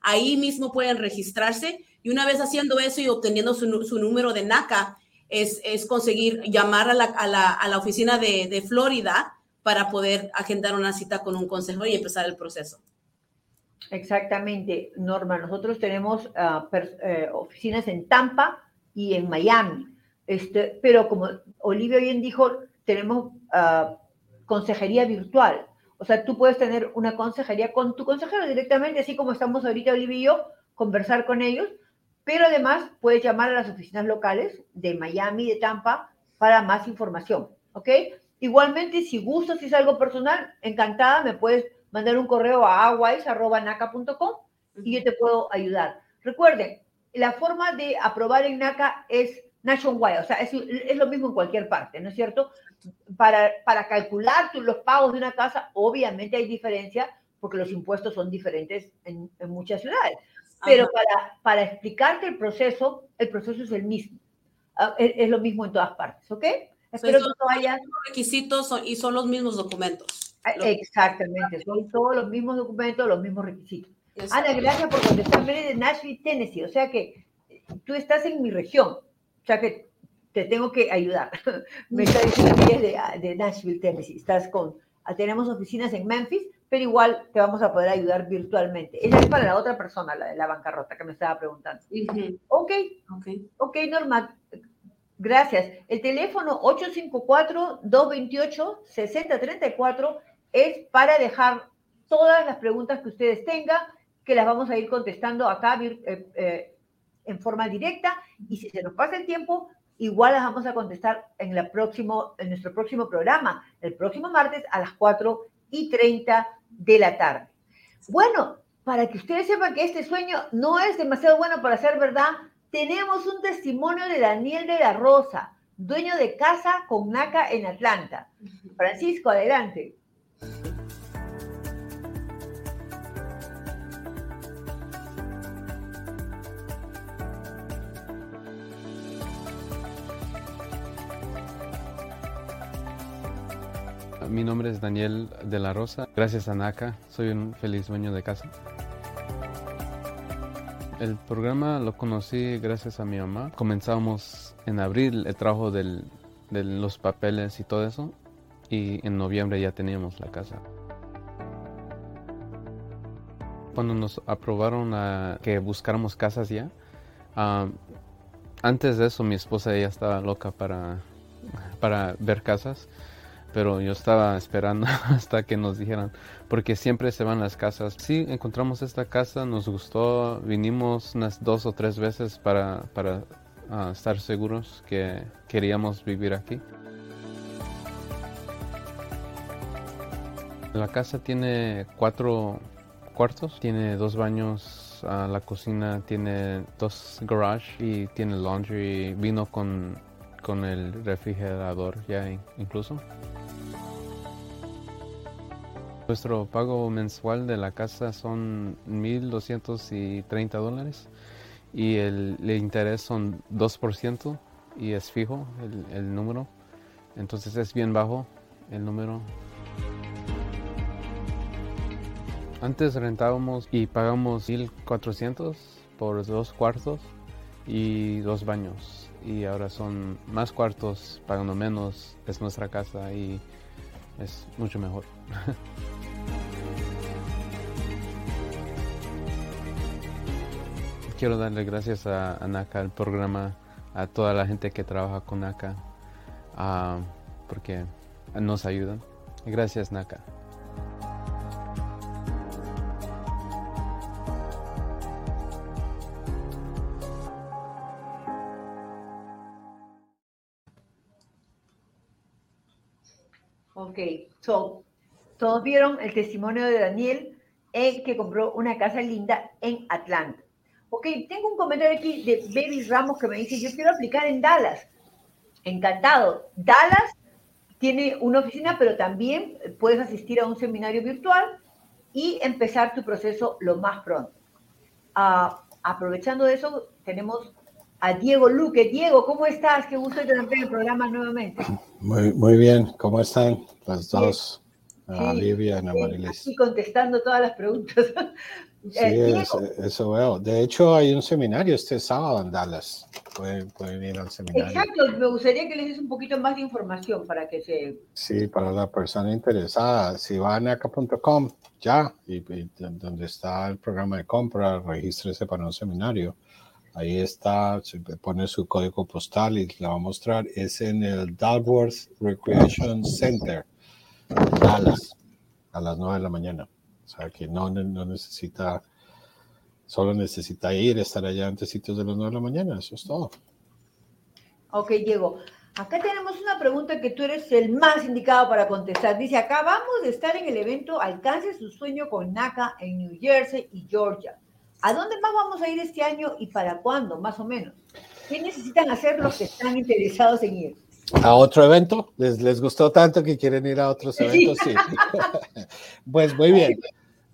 Ahí mismo pueden registrarse y una vez haciendo eso y obteniendo su, número de NACA, es, es conseguir llamar a la, a la, a la oficina de, de Florida para poder agendar una cita con un consejero y empezar el proceso. Exactamente, Norma. Nosotros tenemos eh, oficinas en Tampa y en Miami. Este, pero como Olivia bien dijo, tenemos uh, consejería virtual. O sea, tú puedes tener una consejería con tu consejero directamente, así como estamos ahorita Olivia y yo, conversar con ellos, pero además puedes llamar a las oficinas locales de Miami, de Tampa, para más información, ¿ok? Igualmente, si gustas, si es algo personal, encantada, me puedes mandar un correo a aguais.naca.com y yo te puedo ayudar. Recuerden, la forma de aprobar en NACA es nationwide, o sea, es, es lo mismo en cualquier parte, ¿no es cierto? Para, para calcular los pagos de una casa, obviamente hay diferencia porque los impuestos son diferentes en, en muchas ciudades. Pero para, para explicarte el proceso, el proceso es el mismo. Ah, es, es, lo mismo en todas partes, ¿ok? Espero que no haya... Los requisitos y son los mismos documentos. Exactamente, son todos los mismos documentos, los mismos requisitos. Ana, gracias por contestarme de Nashville, Tennessee. O sea que tú estás en mi región. O sea que te tengo que ayudar. [laughs] Me está diciendo que es de, de Nashville, Tennessee. Estás con, tenemos oficinas en Memphis, pero igual te vamos a poder ayudar virtualmente. Ella es para la otra persona, la de la bancarrota, que me estaba preguntando. Ok, ok, ok, Norma. Gracias. El teléfono 854-228-6034 es para dejar todas las preguntas que ustedes tengan, que las vamos a ir contestando acá eh, eh, en forma directa. Y si se nos pasa el tiempo, igual las vamos a contestar en, la próximo, en nuestro próximo programa, el próximo martes a las 4 y 30 de la tarde. Bueno, para que ustedes sepan que este sueño no es demasiado bueno para ser verdad, tenemos un testimonio de Daniel de la Rosa, dueño de casa con NACA en Atlanta. Francisco, adelante. Mi nombre es Daniel de la Rosa. Gracias a NACA, soy un feliz dueño de casa. El programa lo conocí gracias a mi mamá. Comenzamos en abril el trabajo de los papeles y todo eso. Y en noviembre ya teníamos la casa. Cuando nos aprobaron que buscáramos casas ya, ah, antes de eso mi esposa ya estaba loca para, para ver casas pero yo estaba esperando [laughs] hasta que nos dijeran, porque siempre se van las casas. Sí, encontramos esta casa, nos gustó, vinimos unas dos o tres veces para, para ah, estar seguros que queríamos vivir aquí. La casa tiene cuatro cuartos, tiene dos baños, ah, la cocina tiene dos garages y tiene laundry, vino con, con el refrigerador ya incluso. Nuestro pago mensual de la casa son 1.230 dólares y el, interés son 2% y es fijo el, número. Entonces es bien bajo el número. Antes rentábamos y pagamos 1.400 por dos cuartos y dos baños. Y ahora son más cuartos, pagando menos. Es nuestra casa y es mucho mejor. [laughs] quiero darle gracias a, NACA, al programa, a toda la gente que trabaja con NACA, porque nos ayudan. Gracias, NACA. Ok, so, todos vieron el testimonio de Daniel, el que compró una casa linda en Atlanta. Ok, tengo un comentario aquí de Baby Ramos que me dice, yo quiero aplicar en Dallas. Encantado. Dallas tiene una oficina, pero también puedes asistir a un seminario virtual y empezar tu proceso lo más pronto. Ah, aprovechando eso, tenemos a Diego Luque. Diego, ¿cómo estás? Qué gusto tenerte en el programa nuevamente. Muy, muy bien, ¿cómo están las dos? Sí, Livia y Marilis. Aquí contestando todas las preguntas. [laughs] Sí, eh, eso, veo. De hecho, hay un seminario este sábado en Dallas. Pueden, pueden, ir al seminario. Exacto, me gustaría que les des un poquito más de información para que se... Sí, para la persona interesada. Si van a acá.com, ya, y, donde está el programa de compra, regístrese para un seminario. Ahí está, se pone su código postal y le va a mostrar. Es en el Dalworth Recreation Center, Dallas, a las 9 de la mañana. O sea, que no, no necesita, solo necesita ir, estar allá antes sitios de las 9 de la mañana, eso es todo. Ok, Diego. Acá tenemos una pregunta que tú eres el más indicado para contestar. Dice, acabamos de estar en el evento Alcance su sueño con NACA en New Jersey y Georgia. ¿A dónde más vamos a ir este año y para cuándo, más o menos? ¿Qué necesitan hacer los que están interesados en ir? ¿A otro evento? ¿Les, les gustó tanto que quieren ir a otros eventos? sí. [laughs] [laughs] pues muy bien.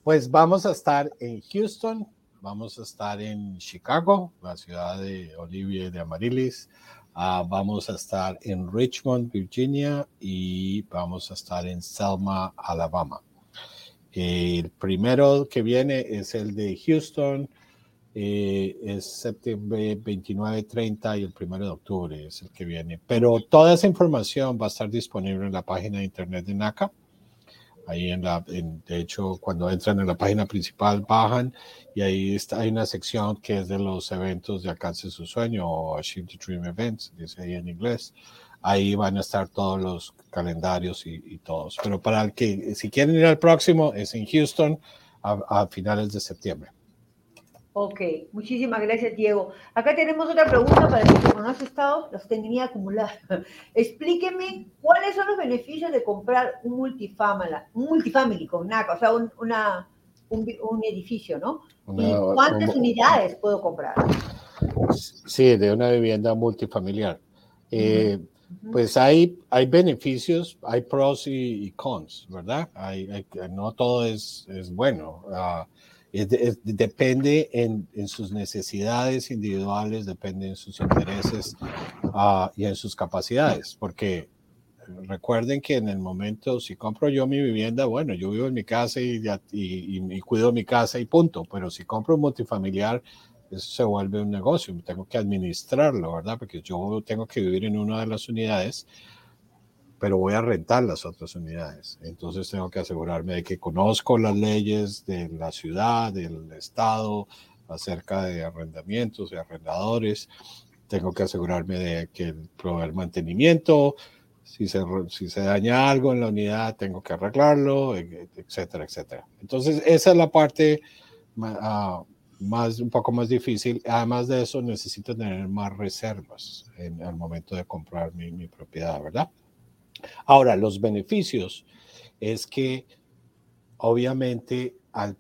Pues vamos a estar en Houston, vamos a estar en Chicago, la ciudad de Olivia de Amarilis. Ah, vamos a estar en Richmond, Virginia y vamos a estar en Selma, Alabama. El primero que viene es el de Houston, eh, es septiembre 29, 30 y el primero de octubre es el que viene. Pero toda esa información va a estar disponible en la página de internet de NACA Ahí en la, de hecho, cuando entran en la página principal, bajan y ahí está, hay una sección que es de los eventos de Alcance su Sueño o Achieve the Dream Events, dice ahí en inglés. Ahí van a estar todos los calendarios y, todos. Pero para el que, si quieren ir al próximo, es en Houston a finales de septiembre. Ok, muchísimas gracias, Diego. Acá tenemos otra pregunta para que como no has estado, los tenía acumulados. [laughs] Explíqueme cuáles son los beneficios de comprar un multifamily, un multifamily con NACA, o sea, un, una, un, edificio, ¿no? ¿Y cuántas unidades puedo comprar? Sí, de una vivienda multifamiliar. Eh, pues hay, hay beneficios, hay pros y, cons, ¿verdad? Hay, no todo es, es bueno. Uh, depende en, en, sus necesidades individuales, depende en sus intereses uh, y en sus capacidades, porque recuerden que en el momento, si compro yo mi vivienda, bueno, yo vivo en mi casa y, y, y, cuido mi casa y punto, pero si compro un multifamiliar, eso se vuelve un negocio, tengo que administrarlo, ¿verdad? Porque yo tengo que vivir en una de las unidades pero voy a rentar las otras unidades. Entonces tengo que asegurarme de que conozco las leyes de la ciudad, del estado, acerca de arrendamientos y arrendadores. Tengo que asegurarme de que proveer mantenimiento. Si se, si se daña algo en la unidad, tengo que arreglarlo, e, etcétera, etcétera. Entonces, esa es la parte uh, más, un poco más difícil. Además de eso, necesito tener más reservas en el momento de comprar mi, mi propiedad, ¿verdad? Ahora, los beneficios es que obviamente al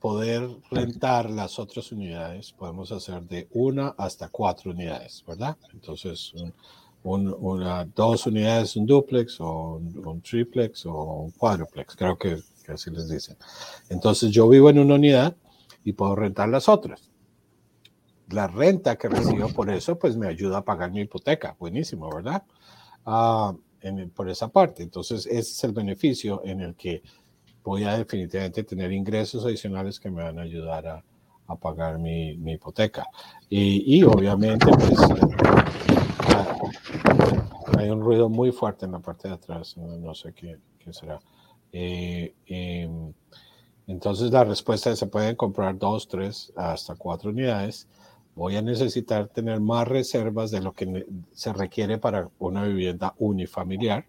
poder rentar las otras unidades, podemos hacer de una hasta cuatro unidades, ¿verdad? Entonces, una, dos unidades, un duplex o un, triplex o un cuádruplex, creo que, que, así les dicen. Entonces, yo vivo en una unidad y puedo rentar las otras. La renta que recibo por eso, pues me ayuda a pagar mi hipoteca. Buenísimo, ¿verdad? Ah, por esa parte. Entonces, ese es el beneficio en el que voy a definitivamente tener ingresos adicionales que me van a ayudar a, a pagar mi, mi, hipoteca. Y, y obviamente, pues, hay un ruido muy fuerte en la parte de atrás, no, sé qué, qué será. Eh, em, entonces, la respuesta es, se pueden comprar dos, tres, hasta cuatro unidades voy a necesitar tener más reservas de lo que se requiere para una vivienda unifamiliar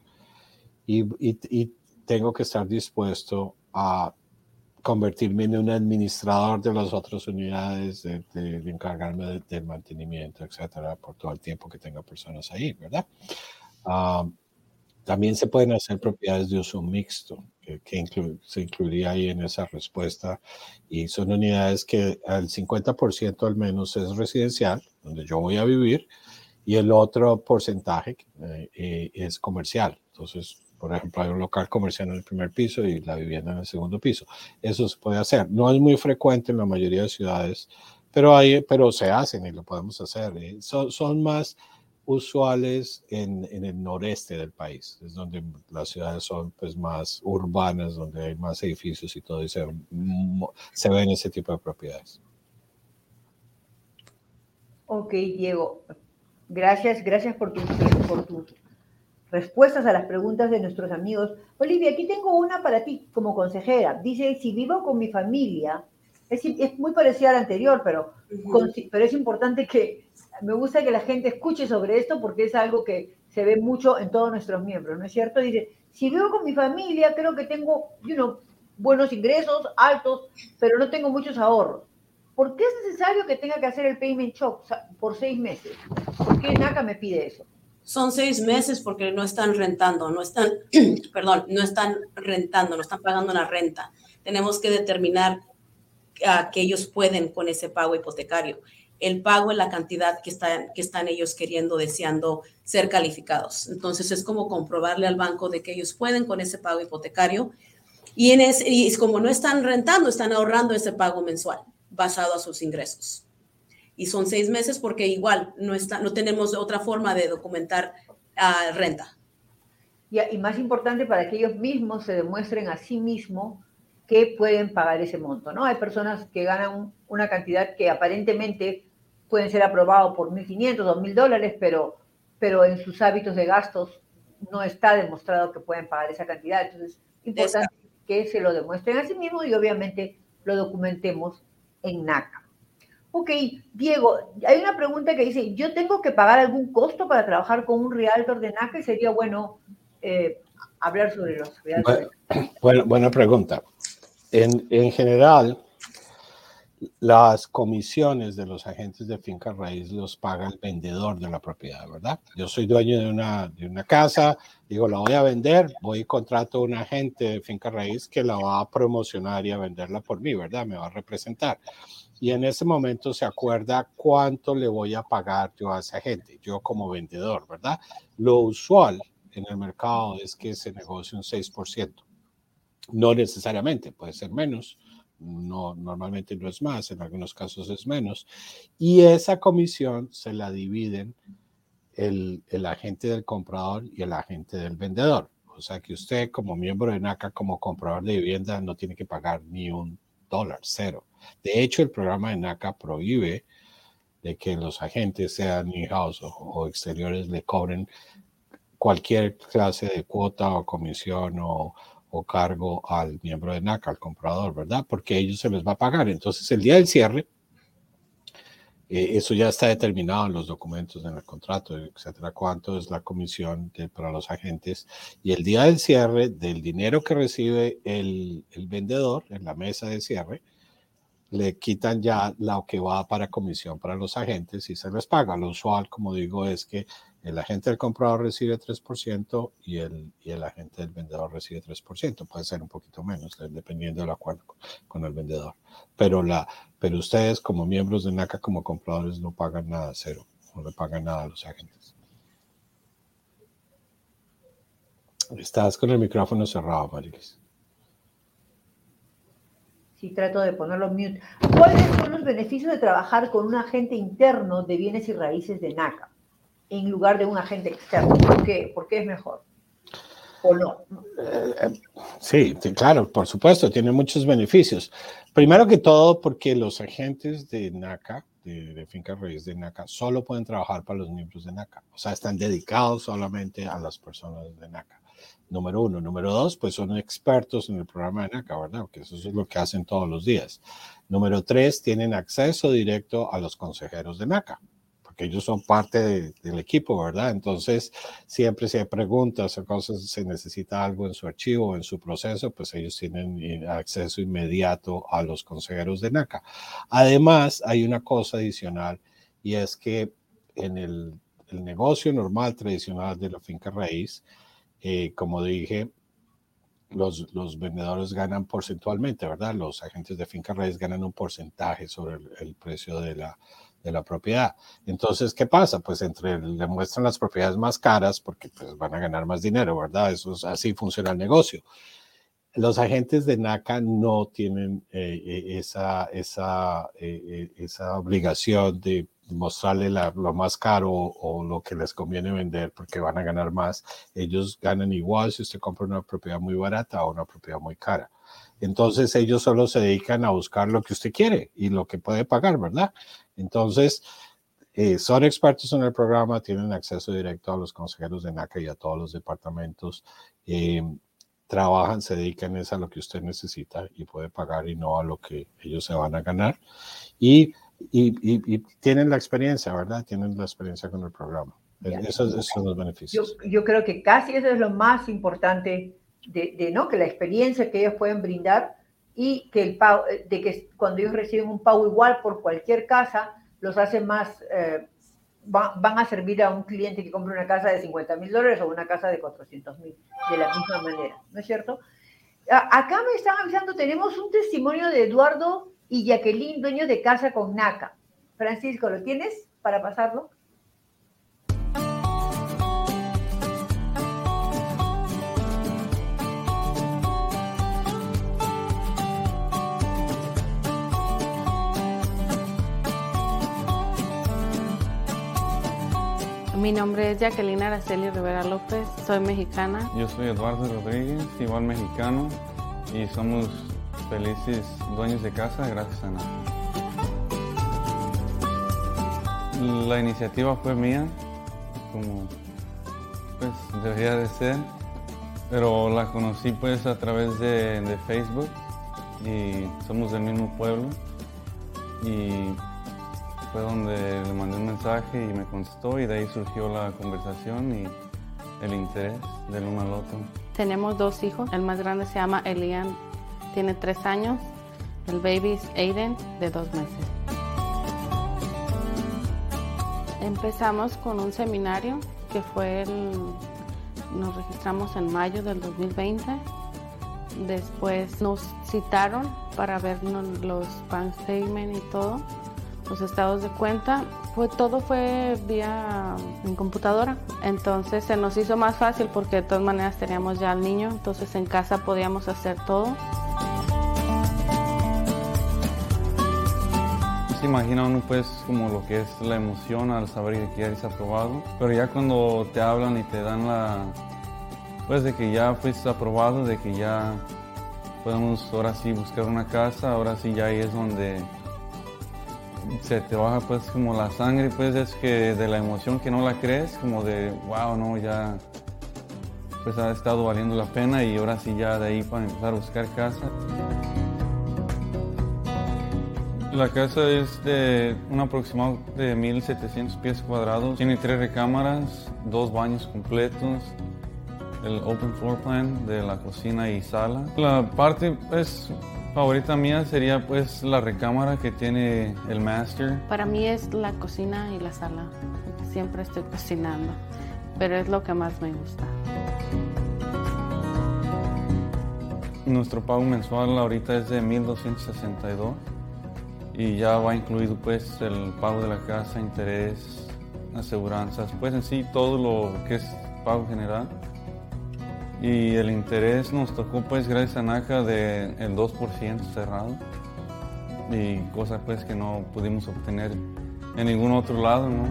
y, y, tengo que estar dispuesto a convertirme en un administrador de las otras unidades, de, encargarme del mantenimiento, etcétera, por todo el tiempo que tenga personas ahí, ¿verdad? Ah, también se pueden hacer propiedades de uso mixto que, se incluiría ahí en esa respuesta. Y son unidades que al 50% al menos es residencial, donde yo voy a vivir, y el otro porcentaje eh, eh, es comercial. Entonces, por ejemplo, hay un local comercial en el primer piso y la vivienda en el segundo piso. Eso se puede hacer. No es muy frecuente en la mayoría de ciudades, pero, hay, pero se hacen y lo podemos hacer. Eh, son más usuales en, en, el noreste del país, es donde las ciudades son pues más urbanas, donde hay más edificios y todo, y se, se ven ese tipo de propiedades. Ok, Diego, gracias, gracias por, tu, por tus respuestas a las preguntas de nuestros amigos. Olivia, aquí tengo una para ti como consejera. Dice, si vivo con mi familia, es, es muy parecida a la anterior, pero, pero es importante que me gusta que la gente escuche sobre esto porque es algo que se ve mucho en todos nuestros miembros, ¿no es cierto? Dice, si vivo con mi familia, creo que tengo, you know, buenos ingresos, altos, pero no tengo muchos ahorros. ¿Por qué es necesario que tenga que hacer el payment shock por seis meses? ¿Por qué NACA me pide eso? Son seis meses porque no están rentando, no están, [clears throat] perdón, no están rentando, no están pagando una renta. Tenemos que determinar que ellos pueden con ese pago hipotecario el pago en la cantidad que están, que están ellos queriendo, deseando ser calificados. Entonces es como comprobarle al banco de que ellos pueden con ese pago hipotecario y, y como no están rentando, están ahorrando ese pago mensual basado a sus ingresos. y son seis meses porque igual no, está, no tenemos otra forma de documentar uh, renta. Y, y, más importante para que ellos mismos se demuestren a sí mismos que pueden pagar ese monto, ¿no? Hay personas que ganan una cantidad que aparentemente pueden ser aprobados por 1.500 o 1.000 dólares, pero, pero en sus hábitos de gastos no está demostrado que pueden pagar esa cantidad. Entonces, es importante que se lo demuestren a sí mismos y obviamente lo documentemos en NACA. Ok, Diego, hay una pregunta que dice, ¿yo tengo que pagar algún costo para trabajar con un realtor de NACA? Y sería bueno eh, hablar sobre los realtors. Bueno, buena pregunta. En, en, general, las comisiones de los agentes de finca raíz los paga el vendedor de la propiedad, ¿verdad? Yo soy dueño de una, de una casa, digo, la voy a vender, voy y contrato a un agente de finca raíz que la va a promocionar y a venderla por mí, ¿verdad? Me va a representar. Y en ese momento se acuerda cuánto le voy a pagar yo a esa gente, yo como vendedor, ¿verdad? Lo usual en el mercado es que se negocie un 6%. No necesariamente, puede ser menos, no, normalmente no es más, en algunos casos es menos, y esa comisión se la dividen el, el, agente del comprador y el agente del vendedor. O sea que usted como miembro de NACA, como comprador de vivienda, no tiene que pagar ni un dólar, cero. De hecho, el programa de NACA prohíbe de que los agentes, sean in-house o, o exteriores, le cobren cualquier clase de cuota o comisión o, o cargo al miembro de NACA, al comprador, ¿verdad? Porque ellos se les va a pagar. Entonces, el día del cierre, eh, eso ya está determinado en los documentos, en el contrato, etcétera, cuánto es la comisión de, para los agentes. Y el día del cierre, del dinero que recibe el, el vendedor en la mesa de cierre, le quitan ya lo que va para comisión para los agentes y se les paga. Lo usual, como digo, es que el agente del comprador recibe 3% y el, y el agente del vendedor recibe 3%. Puede ser un poquito menos, dependiendo del acuerdo con el vendedor. Pero, la, pero ustedes, como miembros de NACA, como compradores, no pagan nada, cero. No le pagan nada a los agentes. Estás con el micrófono cerrado, Marilis. Sí, trato de ponerlo mute. ¿Cuáles son los beneficios de trabajar con un agente interno de bienes y raíces de NACA? En lugar de un agente externo? ¿Por qué, ¿Por qué es mejor? ¿O no? Eh, sí, claro, por supuesto, tiene muchos beneficios. Primero que todo, porque los agentes de NACA, de, Finca Raíz de NACA, solo pueden trabajar para los miembros de NACA. O sea, están dedicados solamente a las personas de NACA. Número uno. Número dos, pues son expertos en el programa de NACA, ¿verdad? Porque eso es lo que hacen todos los días. Número tres, tienen acceso directo a los consejeros de NACA que ellos son parte del equipo, ¿verdad? Entonces, siempre si hay preguntas o cosas, se necesita algo en su archivo, en su proceso, pues ellos tienen eh, acceso inmediato a los consejeros de NACA. Además, hay una cosa adicional y es que en el, el negocio normal, tradicional de la finca raíz, eh, como dije, los, los, vendedores ganan porcentualmente, ¿verdad? Los agentes de finca raíz ganan un porcentaje sobre el, el precio de la, de la propiedad. Entonces, ¿qué pasa? Pues entre le muestran las propiedades más caras porque pues, van a ganar más dinero, ¿verdad? Eso es, así funciona el negocio. Los agentes de NACA no tienen eh, eh, esa, esa, eh, esa obligación de mostrarle la, lo más caro o lo que les conviene vender porque van a ganar más. Ellos ganan igual si usted compra una propiedad muy barata o una propiedad muy cara. Entonces ellos solo se dedican a buscar lo que usted quiere y lo que puede pagar, ¿verdad? Entonces, eh, son expertos en el programa, tienen acceso directo a los consejeros de NACA y a todos los departamentos. Eh, trabajan, se dedican a lo que usted necesita y puede pagar y no a lo que ellos se van a ganar. Y, y, y, tienen la experiencia, ¿verdad? Tienen la experiencia con el programa. Esos, esos, son los beneficios. Yo, yo, creo que casi eso es lo más importante de, de, ¿no? Que la experiencia que ellos pueden brindar y que el pago, eh, de que cuando ellos reciben un pago igual por cualquier casa, los hace más, eh, va, van a servir a un cliente que compre una casa de 50 mil dólares o una casa de 400 mil, de la misma manera, ¿no es cierto? Acá me están avisando, tenemos un testimonio de Eduardo y Jacqueline, dueños de casa con NACA. Francisco, ¿lo tienes para pasarlo? Mi nombre es Jacqueline Araceli Rivera López, soy mexicana. Yo soy Eduardo Rodríguez, igual mexicano, y somos felices dueños de casa gracias a NACA. La iniciativa fue mía, como pues debería de ser, pero la conocí pues a través de, de Facebook y somos del mismo pueblo y fue donde le mandé un mensaje y me contestó y de ahí surgió la conversación y el interés del uno al otro. Tenemos dos hijos, el más grande se llama Elian, tiene tres años, el baby es Aiden de dos meses. Empezamos con un seminario que fue el, nos registramos en mayo del 2020. Después nos citaron para ver los bank statement y todo, los estados de cuenta. Fue, todo fue vía en computadora. Entonces se nos hizo más fácil porque de todas maneras teníamos ya al niño, entonces en casa podíamos hacer todo. se imagina uno pues como lo que es la emoción al saber que ya eres aprobado, pero ya cuando te hablan y te dan la, pues de que ya fuiste aprobado, de que ya podemos ahora sí buscar una casa, ahora sí ya ahí es donde se te baja pues como la sangre, pues es que de la emoción que no la crees, como de wow, no, ya pues ha estado valiendo la pena y ahora sí ya de ahí para empezar a buscar casa. La casa es de un aproximado de 1700 pies cuadrados. Tiene tres recámaras, dos baños completos, el open floor plan de la cocina y sala. La parte pues, favorita mía sería pues la recámara que tiene el master. Para mí es la cocina y la sala. Siempre estoy cocinando, pero es lo que más me gusta. Nuestro pago mensual ahorita es de 1262 y ya va incluido pues el pago de la casa, interés, aseguranzas, pues en sí todo lo que es pago general. Y el interés nos tocó pues gracias a NACA de el 2% cerrado. Y cosas pues que no pudimos obtener en ningún otro lado, ¿no?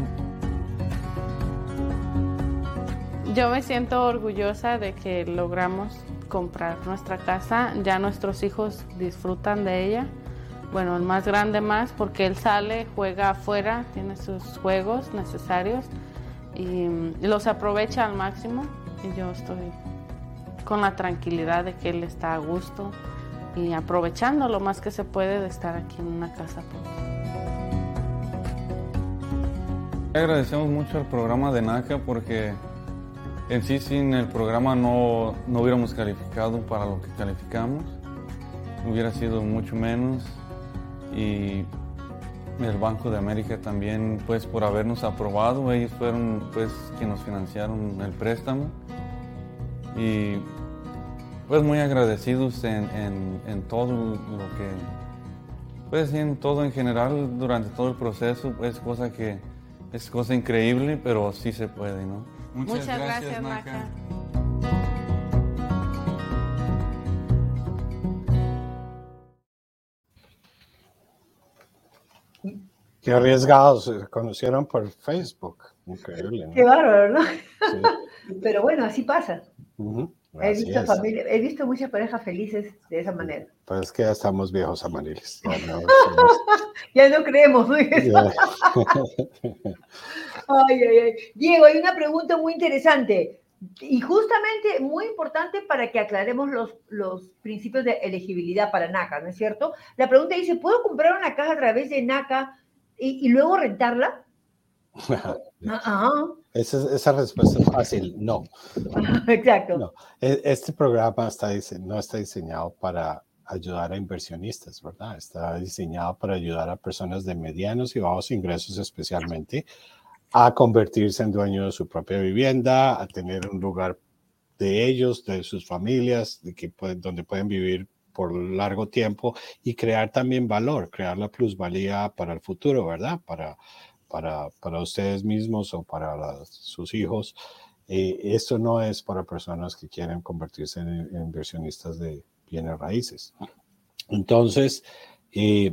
Yo me siento orgullosa de que logramos comprar nuestra casa, ya nuestros hijos disfrutan de ella. Bueno, el más grande más porque él sale, juega afuera, tiene sus juegos necesarios y, los aprovecha al máximo. Y yo estoy con la tranquilidad de que él está a gusto y aprovechando lo más que se puede de estar aquí en una casa. Agradecemos mucho al programa de NACA porque en sí sin el programa no, no hubiéramos calificado para lo que calificamos, hubiera sido mucho menos y el Banco de América también, pues por habernos aprobado, ellos fueron pues quienes nos financiaron el préstamo y pues muy agradecidos en, en, todo lo que, pues en todo en general durante todo el proceso, es cosa que es cosa increíble, pero sí se puede, ¿no? Muchas, gracias, Maca. Qué arriesgados, se conocieron por Facebook. Increíble. Qué bárbaro, ¿no? [laughs] Pero bueno, así pasa. He, visto he visto muchas parejas felices de esa manera. Pues es que ya estamos viejos amariles. Ya no, [laughs] creemos. ¿no? [laughs] ay, ay, ay. Diego, hay una pregunta muy interesante y justamente muy importante para que aclaremos los, los principios de elegibilidad para NACA, ¿no es cierto? La pregunta dice, ¿puedo comprar una casa a través de NACA y, luego rentarla? [laughs] Esa, esa, respuesta es fácil, no. [laughs] Exacto. E, este programa está, no está diseñado para ayudar a inversionistas, ¿verdad? Está diseñado para ayudar a personas de medianos y bajos ingresos especialmente a convertirse en dueño de su propia vivienda, a tener un lugar de ellos, de sus familias, de que donde pueden vivir por largo tiempo y crear también valor, crear la plusvalía para el futuro, ¿verdad? Para, para, para ustedes mismos o para sus hijos. Eh, esto no es para personas que quieren convertirse en, inversionistas de bienes raíces. Entonces, eh,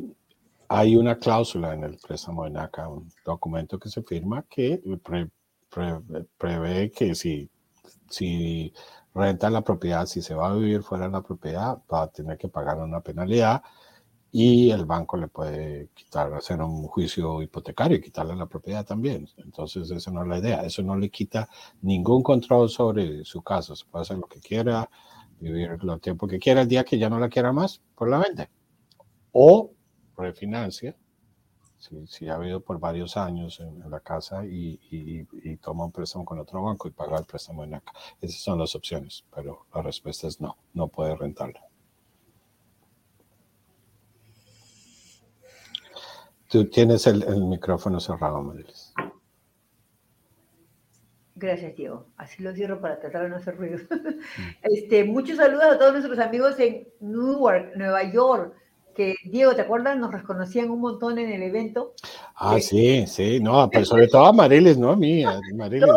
hay una cláusula en el préstamo de NACA, un documento que se firma que prevé que si, si renta la propiedad, si se va a vivir fuera de la propiedad, va a tener que pagar una penalidad y el banco le puede quitar, hacer un juicio hipotecario y quitarle la propiedad también. Entonces, esa no es la idea. Eso no le quita ningún control sobre su casa. Se puede hacer lo que quiera, vivir lo tiempo que quiera. El día que ya no la quiera más, pues la vende. O refinancia, si, si ha habido por varios años en, la casa y, y, toma un préstamo con otro banco y paga el préstamo en acá. Esas son las opciones, pero la respuesta es no, no puede rentarla. Tú tienes el, micrófono cerrado, Marilis. Gracias, Diego. Así lo cierro para tratar de no hacer ruido. Este, muchos saludos a todos nuestros amigos en Newark, Nueva York. Que Diego, ¿te acuerdas? Nos reconocían un montón en el evento. Ah, sí, sí, no, pero sobre todo a Marilis, no a mí. Marilis,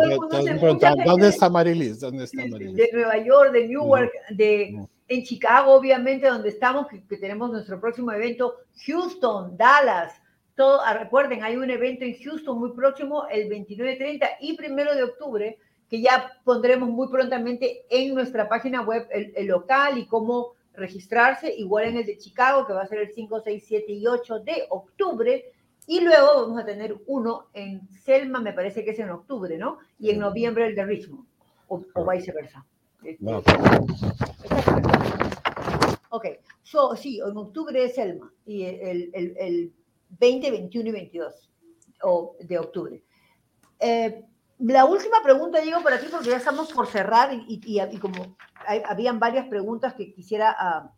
¿dónde está Marilis? ¿Dónde está Marilis? De Nueva York, de Newark, de en Chicago, obviamente, donde estamos, que, que tenemos nuestro próximo evento, Houston, Dallas, todo, ah, recuerden, hay un evento en Houston muy próximo, el 29, 30 y 1 de octubre, que ya pondremos muy prontamente en nuestra página web el, local y cómo registrarse, igual en el de Chicago, que va a ser el 5, 6, 7 y 8 de octubre. Y luego vamos a tener uno en Selma, me parece que es en octubre, ¿no? Y en noviembre el de Richmond, o, viceversa. No. Ok, so, sí, en octubre es Selma y el, el, el 20, 21 y 22 de octubre. Eh, la última pregunta, Diego, para ti, porque ya estamos por cerrar y, como habían varias preguntas que quisiera a,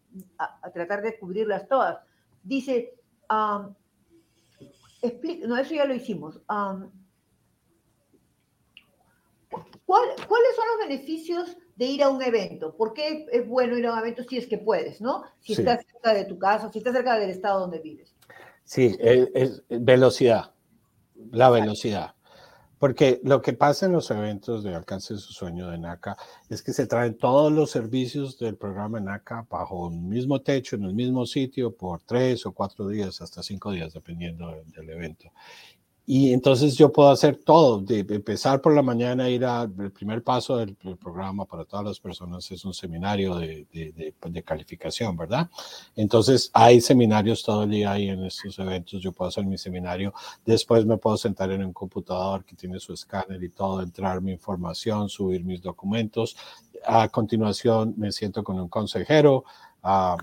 tratar de cubrirlas todas. Dice, um, no, eso ya lo hicimos. Um, ¿Cuáles son los beneficios de ir a un evento? ¿Por qué es bueno ir a un evento si es que puedes, no? Si estás cerca de tu casa, si estás cerca del estado donde vives. Sí, es, velocidad, la velocidad. Porque lo que pasa en los eventos de alcance de su sueño de NACA es que se traen todos los servicios del programa NACA bajo un mismo techo, en el mismo sitio, por tres o cuatro días, hasta cinco días, dependiendo del evento. Y entonces yo puedo hacer todo, de empezar por la mañana, ir al primer paso del, programa para todas las personas es un seminario de, de, de, calificación, ¿verdad? Entonces hay seminarios todo el día ahí en estos eventos, yo puedo hacer mi seminario, después me puedo sentar en un computador que tiene su escáner y todo, entrar mi información, subir mis documentos. A continuación me siento con un consejero. a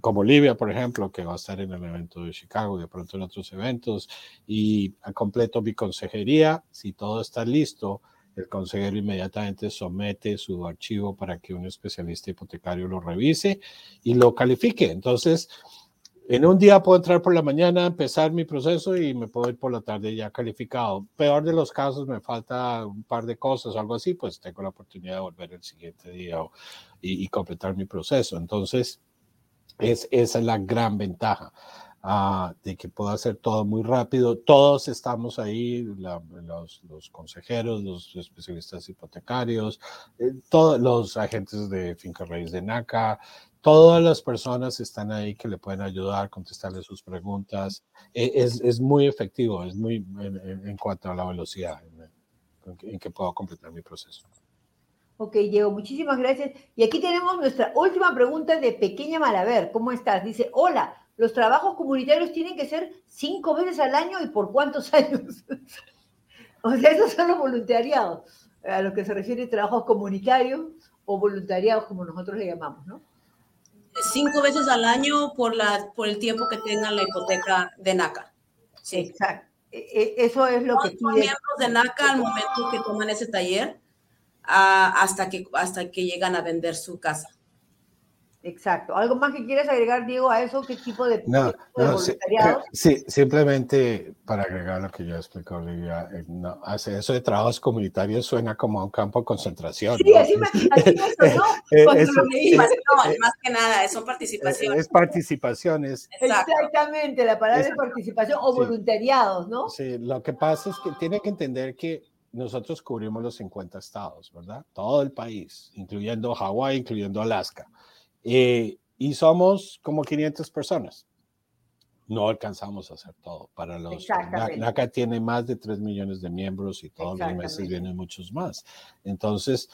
como Olivia, por ejemplo, que va a estar en el evento de Chicago de pronto en otros eventos, y completo mi consejería. Si todo está listo, el consejero inmediatamente somete su archivo para que un especialista hipotecario lo revise y lo califique. Entonces, en un día puedo entrar por la mañana, empezar mi proceso y me puedo ir por la tarde ya calificado. Peor de los casos, me falta un par de cosas o algo así, pues tengo la oportunidad de volver el siguiente día y, y completar mi proceso. Entonces, es, esa es la gran ventaja. Ah, de que puedo hacer todo muy rápido. Todos estamos ahí, los, consejeros, los especialistas hipotecarios, eh, todos los agentes de finca raíz de NACA, todas las personas están ahí que le pueden ayudar, contestarle sus preguntas. E, es, es, muy efectivo, es muy en, cuanto a la velocidad en que puedo completar mi proceso. Ok, Diego, muchísimas gracias. Y aquí tenemos nuestra última pregunta de Pequeña Malaver. ¿Cómo estás? Dice, hola, los trabajos comunitarios tienen que ser cinco veces al año y por cuántos [laughs] años. o sea, esos son los voluntariados, a lo que se refiere trabajos comunitarios o voluntariados, como nosotros le llamamos, ¿no? Cinco veces al año por, la, por el tiempo que tenga la hipoteca de NACA. Sí. Exacto. E, e, eso es lo que... Son miembros de NACA al momento que toman ese taller hasta, que, hasta que llegan a vender su casa. Exacto. ¿Algo más que quieres agregar, Diego, a eso? ¿Qué tipo de, no, Sí, simplemente para agregar lo que ya explicó Olivia, eh, no, hace eso de trabajos comunitarios suena como a un campo de concentración. Sí, así me, así me [laughs] sonó. no, más que nada, son participaciones. Es participaciones. Exactamente, la palabra es, participación o voluntariados, ¿no? Sí, lo que pasa es que tiene que entender que nosotros cubrimos los 50 estados, ¿verdad? Todo el país, incluyendo Hawái, incluyendo Alaska. Eh, y somos como 500 personas. no alcanzamos a hacer todo. Para los. NACA tiene más de 3 millones de miembros y todos los meses vienen muchos más. Entonces,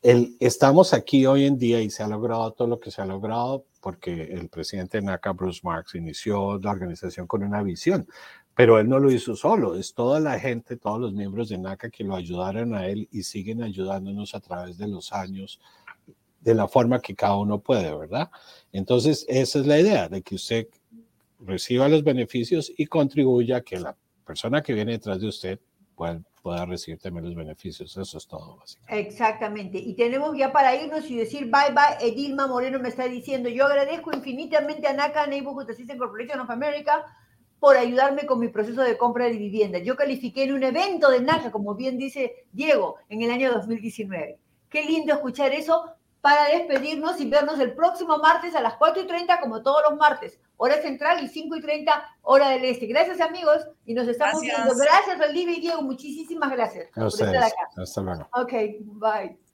el, estamos aquí hoy en día y se ha logrado todo lo que se ha logrado porque el presidente de NACA, Bruce Marks, inició la organización con una visión, pero él no lo hizo solo, es toda la gente, todos los miembros de NACA que lo ayudaron a él y siguen ayudándonos a través de los años de la forma que cada uno puede, ¿verdad? Entonces, esa es la idea, de que usted reciba los beneficios y contribuya a que la persona que viene detrás de usted pueda, recibir también los beneficios. Eso es todo, básicamente. Exactamente. Y tenemos ya para irnos y decir bye bye. Edilma Moreno me está diciendo, yo agradezco infinitamente a NACA Neighborhood Assistance Corporation of America por ayudarme con mi proceso de compra de vivienda. Yo califiqué en un evento de NACA, como bien dice Diego, en el año 2019. Qué lindo escuchar eso para despedirnos y vernos el próximo martes a las 4 y 30, como todos los martes, hora central y 5 y 30, hora del este. Gracias, amigos, y nos estamos Gracias. viendo. Gracias, Olivia y Diego, muchísimas gracias A por estar acá. Hasta luego. Ok, bye.